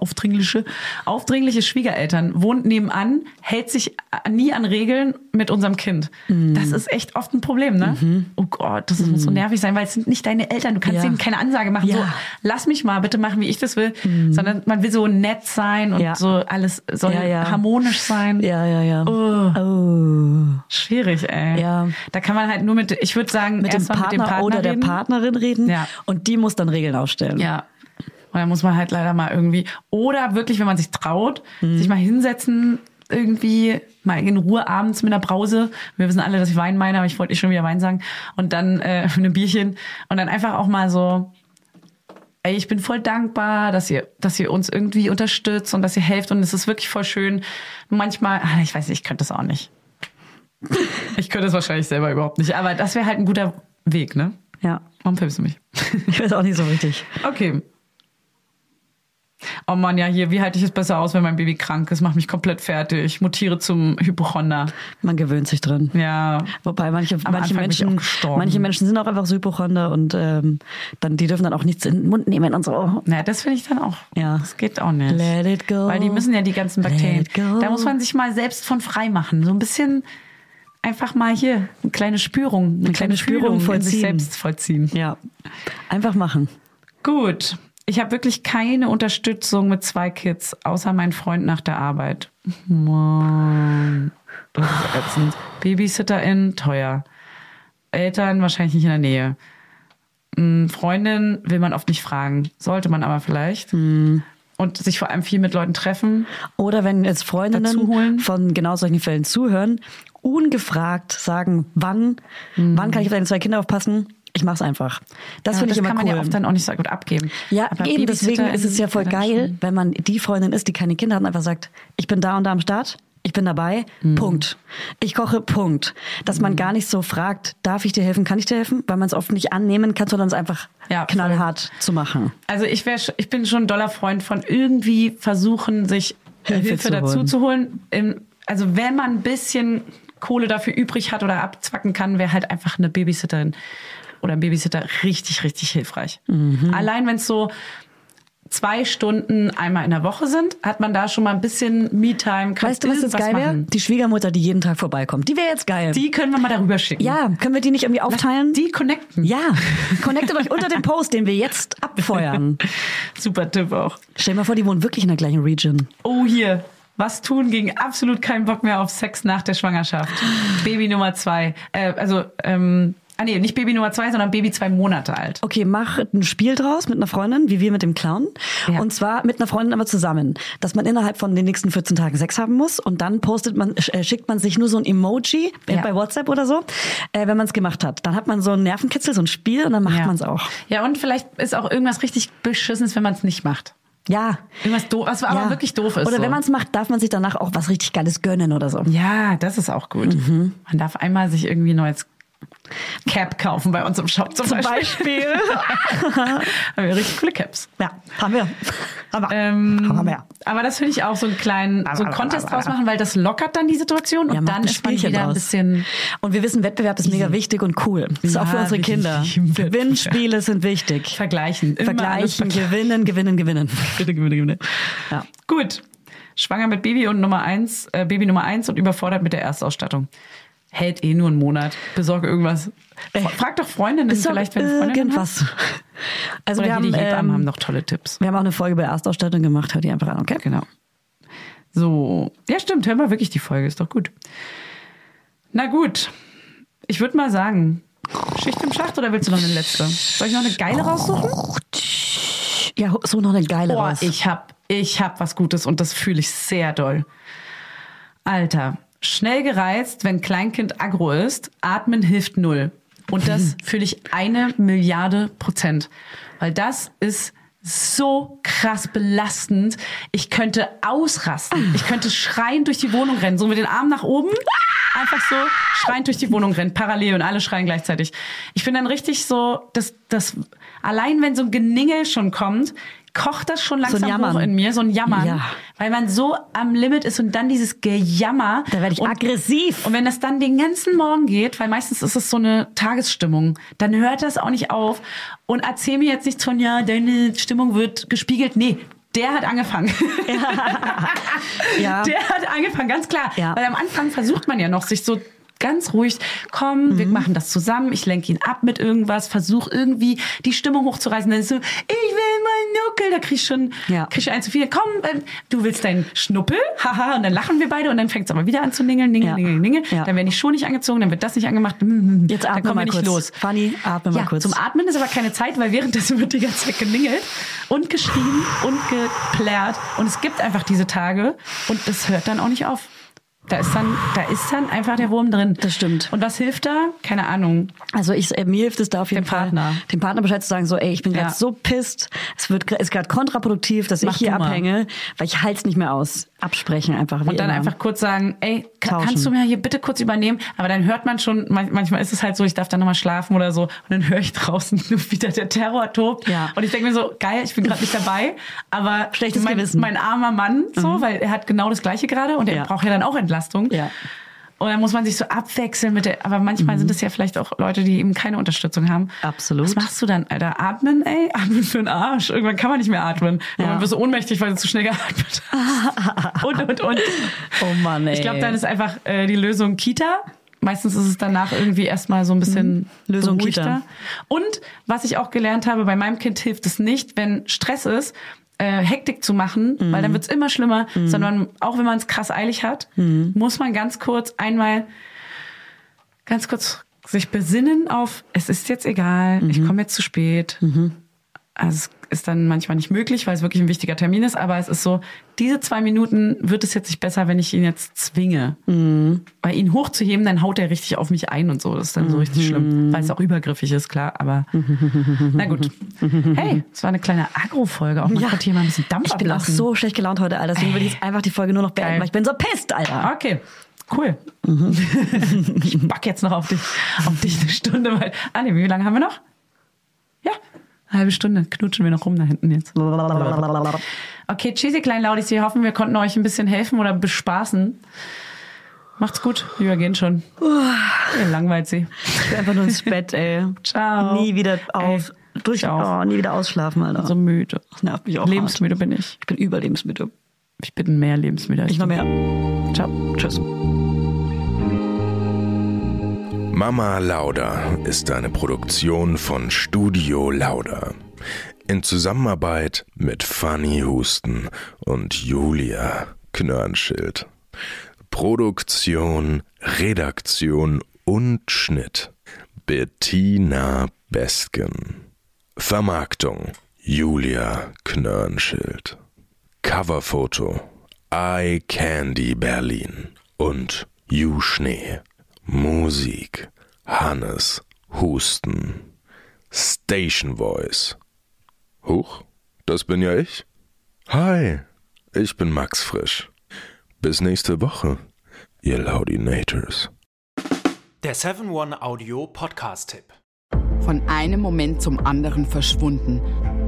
Speaker 1: aufdringliche, aufdringliche Schwiegereltern, wohnt nebenan, hält sich nie an Regeln mit unserem Kind.
Speaker 2: Mhm.
Speaker 1: Das ist echt oft ein Problem, ne? Oh Gott, das muss so nervig sein, weil es sind nicht deine Eltern. Du kannst
Speaker 2: Ja.
Speaker 1: denen keine Ansage machen,
Speaker 2: Ja.
Speaker 1: so, lass mich mal bitte machen, wie ich das will. Sondern man will so nett sein und
Speaker 2: Ja.
Speaker 1: so alles soll harmonisch sein.
Speaker 2: Ja, ja, ja.
Speaker 1: Oh.
Speaker 2: Oh.
Speaker 1: Schwierig, ey.
Speaker 2: Ja.
Speaker 1: Da kann man halt nur mit, ich würde sagen,
Speaker 2: Mit dem Partner,
Speaker 1: mit dem Partner
Speaker 2: oder der
Speaker 1: reden.
Speaker 2: Partnerin reden
Speaker 1: Ja.
Speaker 2: und die muss dann Regeln aufstellen.
Speaker 1: Ja. Und da muss man halt leider mal irgendwie, oder wirklich, wenn man sich traut,
Speaker 2: Mhm.
Speaker 1: sich mal hinsetzen, irgendwie mal in Ruhe abends mit einer Brause. Wir wissen alle, dass ich Wein meine, aber ich wollte eh schon wieder Wein sagen. Und dann äh, ein Bierchen. Und dann einfach auch mal so, ey, ich bin voll dankbar, dass ihr, dass ihr uns irgendwie unterstützt und dass ihr helft. Und es ist wirklich voll schön. Manchmal, ah, ich weiß nicht, ich könnte das auch nicht. Ich könnte es wahrscheinlich selber überhaupt nicht. Aber das wäre halt ein guter Weg, ne?
Speaker 2: ja.
Speaker 1: Warum filmst du mich?
Speaker 2: Ich weiß auch nicht so richtig.
Speaker 1: Okay. Oh Mann, ja, hier, wie halte ich es besser aus, wenn mein Baby krank ist? Mach mich komplett fertig. Ich mutiere zum Hypochonder.
Speaker 2: Man gewöhnt sich dran.
Speaker 1: Ja.
Speaker 2: Wobei manche,
Speaker 1: Am
Speaker 2: manche,
Speaker 1: Anfang
Speaker 2: Menschen, manche Menschen sind auch einfach so Hypochonder und ähm, dann, die dürfen dann auch nichts in den Mund nehmen und so.
Speaker 1: Naja, das finde ich dann auch.
Speaker 2: Ja.
Speaker 1: Das geht auch nicht.
Speaker 2: Let it go.
Speaker 1: Weil die müssen ja die ganzen Bakterien. Da muss man sich mal selbst von frei machen. So ein bisschen einfach mal hier eine kleine Spürung, eine,
Speaker 2: kleine Spürung
Speaker 1: Fühlung in sich
Speaker 2: vollziehen.
Speaker 1: selbst vollziehen.
Speaker 2: Ja. Einfach machen.
Speaker 1: Gut. Ich habe wirklich keine Unterstützung mit zwei Kids, außer mein Freund nach der Arbeit. Mann, das ist ätzend. Babysitterin, teuer. Eltern wahrscheinlich nicht in der Nähe. Hm, Freundin will man oft nicht fragen, sollte man aber vielleicht.
Speaker 2: Hm.
Speaker 1: Und sich vor allem viel mit Leuten treffen.
Speaker 2: Oder wenn jetzt Freundinnen
Speaker 1: holen.
Speaker 2: von genau solchen Fällen zuhören, ungefragt sagen, wann, wann kann ich auf deine zwei Kinder aufpassen? Ich mach's einfach. Das
Speaker 1: Ja,
Speaker 2: finde ich
Speaker 1: das
Speaker 2: immer
Speaker 1: kann man
Speaker 2: cool.
Speaker 1: ja oft dann auch nicht so gut abgeben.
Speaker 2: Ja,
Speaker 1: Aber
Speaker 2: eben deswegen ist es ja voll geil, wenn man die Freundin ist, die keine Kinder hat und einfach sagt, ich bin da und da am Start, ich bin dabei,
Speaker 1: Mhm.
Speaker 2: Punkt. Ich koche, Punkt. Dass man gar nicht so fragt, darf ich dir helfen, kann ich dir helfen? Weil man es oft nicht annehmen kann, sondern es einfach
Speaker 1: Ja, voll.
Speaker 2: knallhart zu machen.
Speaker 1: Also ich wäre, ich bin schon ein doller Freund von irgendwie versuchen, sich
Speaker 2: Hilfe
Speaker 1: Hilfe,
Speaker 2: zu
Speaker 1: dazu
Speaker 2: holen.
Speaker 1: zu holen. Also wenn man ein bisschen Kohle dafür übrig hat oder abzwacken kann, wäre halt einfach eine Babysitterin oder ein Babysitter richtig, richtig hilfreich.
Speaker 2: Mhm.
Speaker 1: Allein wenn es so zwei Stunden einmal in der Woche sind, hat man da schon mal ein bisschen Me-Time.
Speaker 2: Weißt du, was jetzt geil wäre? Die Schwiegermutter, die jeden Tag vorbeikommt. Die wäre jetzt geil.
Speaker 1: Die können wir mal darüber schicken.
Speaker 2: ja, können wir die nicht irgendwie aufteilen?
Speaker 1: Die connecten.
Speaker 2: ja, connectet euch unter dem Post, den wir jetzt abfeuern.
Speaker 1: Super Tipp auch.
Speaker 2: Stell dir mal vor, die wohnen wirklich in der gleichen Region.
Speaker 1: Oh, hier. Was tun gegen absolut keinen Bock mehr auf Sex nach der Schwangerschaft? Baby Nummer zwei. Äh, also, ähm, ah nee, nicht Baby Nummer zwei, sondern Baby zwei Monate alt.
Speaker 2: Okay, mach ein Spiel draus mit einer Freundin, wie wir mit dem Clown.
Speaker 1: Ja.
Speaker 2: Und zwar mit einer Freundin aber zusammen. Dass man innerhalb von den nächsten 14 Tagen Sex haben muss und dann postet man, äh, schickt man sich nur so ein Emoji äh,
Speaker 1: Ja.
Speaker 2: bei WhatsApp oder so, äh, wenn man es gemacht hat. Dann hat man so einen Nervenkitzel, so ein Spiel und dann macht
Speaker 1: Ja.
Speaker 2: man es auch.
Speaker 1: Ja, und vielleicht ist auch irgendwas richtig Beschissenes, wenn man es nicht macht.
Speaker 2: Ja.
Speaker 1: Irgendwas doof, was aber
Speaker 2: ja.
Speaker 1: wirklich doof ist.
Speaker 2: Oder
Speaker 1: so.
Speaker 2: wenn man es macht, darf man sich danach auch was richtig Geiles gönnen oder so.
Speaker 1: Ja, das ist auch gut.
Speaker 2: Mhm.
Speaker 1: Man darf einmal sich irgendwie neues Cap kaufen bei uns im Shop zum,
Speaker 2: Zum
Speaker 1: Beispiel. Haben wir richtig coole Caps.
Speaker 2: Ja, haben wir. Haben wir.
Speaker 1: Ähm,
Speaker 2: haben wir.
Speaker 1: aber das finde ich auch so einen kleinen so einen Contest draus machen, weil das lockert dann die Situation und
Speaker 2: Ja, macht
Speaker 1: dann ist man wieder ein bisschen
Speaker 2: Und wir wissen, Wettbewerb ist mega wichtig und cool. Das ist auch für
Speaker 1: Ja,
Speaker 2: unsere. Kinder. Gewinnspiele sind wichtig.
Speaker 1: vergleichen.
Speaker 2: Vergleichen, gewinnen, gewinnen, gewinnen.
Speaker 1: Bitte, gewinne, gewinne.
Speaker 2: Ja.
Speaker 1: Gut. Schwanger mit Baby und Nummer eins, äh, Baby Nummer eins und überfordert mit der Erstausstattung. Hält eh nur einen Monat. Besorge irgendwas. Frag doch Freundinnen
Speaker 2: doch
Speaker 1: vielleicht, wenn Freundinnen hast.
Speaker 2: irgendwas. Also
Speaker 1: Oder
Speaker 2: wir haben,
Speaker 1: die Hebammen
Speaker 2: ähm,
Speaker 1: haben noch tolle Tipps.
Speaker 2: wir haben auch eine Folge bei Erstausstattung gemacht, hört die einfach an, okay?
Speaker 1: Genau. So. Ja, stimmt. Hör mal wirklich die Folge. Ist doch gut. Na gut. Ich würde mal sagen, Schicht im Schacht oder willst du noch eine letzte? Soll ich noch eine geile raussuchen?
Speaker 2: Ja, so noch eine geile
Speaker 1: Boah,
Speaker 2: raus.
Speaker 1: ich hab, ich hab was Gutes und das fühle ich sehr doll. Alter, schnell gereizt, wenn Kleinkind aggro ist, atmen hilft null. Und das fühle ich eine Milliarde Prozent. Weil das ist so krass belastend. Ich könnte ausrasten. Ich könnte schreien durch die Wohnung rennen, so mit den Armen nach oben. Einfach so schreiend durch die Wohnung rennen, parallel und alle schreien gleichzeitig. Ich bin dann richtig so, das, das, allein wenn so ein Geningel schon kommt, kocht das schon langsam
Speaker 2: Jammern.
Speaker 1: hoch in mir, so ein Jammern.
Speaker 2: Ja.
Speaker 1: Weil man so am Limit ist und dann dieses Gejammer.
Speaker 2: Da werde ich
Speaker 1: und,
Speaker 2: aggressiv.
Speaker 1: Und wenn das dann den ganzen Morgen geht, weil meistens ist es so eine Tagesstimmung, dann hört das auch nicht auf. Und erzähl mir jetzt nichts von, ja, deine Stimmung wird gespiegelt. Nee, der hat angefangen.
Speaker 2: Ja.
Speaker 1: Der hat angefangen, ganz klar.
Speaker 2: Ja.
Speaker 1: Weil am Anfang versucht man ja noch, sich so ganz ruhig, komm, wir machen das zusammen, ich lenke ihn ab mit irgendwas, versuch irgendwie die Stimmung hochzureißen. Dann ist so, ich will meinen Nuckel, da krieg ich schon,
Speaker 2: Ja.
Speaker 1: krieg ich ein zu viel. Komm, ähm, du willst deinen Schnuppel, haha, und dann lachen wir beide und dann fängt es aber wieder an zu ningeln, ningeln,
Speaker 2: Ja.
Speaker 1: ningeln, ningeln.
Speaker 2: Ja.
Speaker 1: Dann werden die Schuhe nicht angezogen, dann wird das nicht angemacht.
Speaker 2: Jetzt
Speaker 1: dann
Speaker 2: atme
Speaker 1: kommen
Speaker 2: mal
Speaker 1: wir nicht
Speaker 2: kurz.
Speaker 1: los.
Speaker 2: Fanny, atme mal kurz.
Speaker 1: zum Atmen ist aber keine Zeit, weil währenddessen wird die ganze Zeit geningelt und geschrien und geplärrt. Und es gibt einfach diese Tage und das hört dann auch nicht auf. Da ist dann, da ist dann einfach der Wurm drin.
Speaker 2: Das stimmt.
Speaker 1: Und was hilft da? Keine Ahnung.
Speaker 2: Also ich, äh, mir hilft es da auf jeden
Speaker 1: Dem
Speaker 2: Fall,
Speaker 1: Partner.
Speaker 2: dem Partner Bescheid zu sagen, so, ey, ich bin gerade
Speaker 1: Ja.
Speaker 2: so pisst, es wird ist gerade kontraproduktiv, dass
Speaker 1: Mach
Speaker 2: ich hier abhänge, weil ich halte es nicht mehr aus. Absprechen einfach.
Speaker 1: Und dann
Speaker 2: immer.
Speaker 1: einfach kurz sagen, ey, ka-
Speaker 2: Tauschen.
Speaker 1: kannst du mir hier bitte kurz übernehmen? Aber dann hört man schon, man- manchmal ist es halt so, ich darf dann nochmal schlafen oder so. Und dann höre ich draußen nur wieder der Terror tobt.
Speaker 2: Ja.
Speaker 1: Und ich denke mir so, geil, ich bin gerade nicht dabei. Aber
Speaker 2: Schlechtes
Speaker 1: mein,
Speaker 2: Gewissen. Mhm.
Speaker 1: mein armer Mann, so, weil er hat genau das Gleiche gerade und er
Speaker 2: Ja.
Speaker 1: braucht ja dann auch Entlastung.
Speaker 2: Ja.
Speaker 1: Und dann muss man sich so abwechseln mit der, aber manchmal sind es ja vielleicht auch Leute, die eben keine Unterstützung haben.
Speaker 2: Mhm. Absolut.
Speaker 1: Was machst du dann, Alter? Atmen, ey? Atmen für den Arsch. Irgendwann kann man nicht mehr atmen. Irgendwann wirst du ohnmächtig, weil du zu schnell geatmet hast. und, und, und.
Speaker 2: Oh Mann, ey.
Speaker 1: Ich glaube, dann ist einfach äh, die Lösung Kita. Meistens ist es danach irgendwie erstmal so ein bisschen
Speaker 2: Mhm. Lösung
Speaker 1: beruhigter.
Speaker 2: Kita.
Speaker 1: Und was ich auch gelernt habe, bei meinem Kind hilft es nicht, wenn Stress ist, äh, Hektik zu machen,
Speaker 2: Mhm.
Speaker 1: weil dann wird's immer schlimmer, sondern auch wenn man es krass eilig hat,
Speaker 2: Mhm.
Speaker 1: muss man ganz kurz einmal ganz kurz sich besinnen auf, es ist jetzt egal,
Speaker 2: Mhm.
Speaker 1: ich komme jetzt zu spät. Also es ist dann manchmal nicht möglich, weil es wirklich ein wichtiger Termin ist, aber es ist so, diese zwei Minuten wird es jetzt nicht besser, wenn ich ihn jetzt zwinge.
Speaker 2: Mhm.
Speaker 1: Weil ihn hochzuheben, dann haut er richtig auf mich ein und so. Das ist dann so richtig
Speaker 2: Mhm.
Speaker 1: schlimm, weil es auch übergriffig ist, klar, aber na gut. Hey, es war eine kleine Agro-Folge, auch mal kurz hier mal ein bisschen Dampf
Speaker 2: ich bin auch so schlecht gelaunt heute, Alter. Deswegen will ich jetzt einfach die Folge nur noch beenden,
Speaker 1: Geil.
Speaker 2: weil ich bin so pisst, Alter.
Speaker 1: Okay, cool.
Speaker 2: Mhm.
Speaker 1: ich back jetzt noch auf dich, auf dich eine Stunde. Weil, ah nee, wie lange haben wir noch? Halbe Stunde knutschen wir noch rum da hinten jetzt. Okay, cheesy kleinen Laudis, wir hoffen, wir konnten euch ein bisschen helfen oder bespaßen. Macht's gut, wir gehen schon. Ihr langweilt sie.
Speaker 2: Ich will einfach nur ins Bett, ey.
Speaker 1: Ciao.
Speaker 2: Nie wieder auf. Durch,
Speaker 1: Ich auch.
Speaker 2: oh, nie wieder ausschlafen, Alter.
Speaker 1: So müde.
Speaker 2: das nervt mich auch
Speaker 1: Lebensmüde bin ich.
Speaker 2: hart. Ich bin überlebensmüde.
Speaker 1: Ich bin mehr lebensmüde als
Speaker 2: Ich noch
Speaker 1: du.
Speaker 2: mehr.
Speaker 1: Ciao.
Speaker 2: Tschüss.
Speaker 4: Mama Lauda ist eine Produktion von Studio Lauda. In Zusammenarbeit mit Fanny Husten und Julia Knörnschild. Produktion, Redaktion und Schnitt Bettina Bestgen. Vermarktung Julia Knörnschild. Coverfoto Eye Candy Berlin und You Schnee. Musik Hannes Husten. Station Voice. Huch, das bin ja ich. Hi, ich bin Max Frisch. Bis nächste Woche, ihr Laudinators.
Speaker 5: Der 7-One-Audio Podcast-Tipp.
Speaker 6: Von einem Moment zum anderen verschwunden,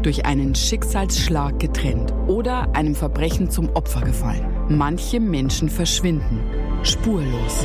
Speaker 6: durch einen Schicksalsschlag getrennt oder einem Verbrechen zum Opfer gefallen. Manche Menschen verschwinden spurlos.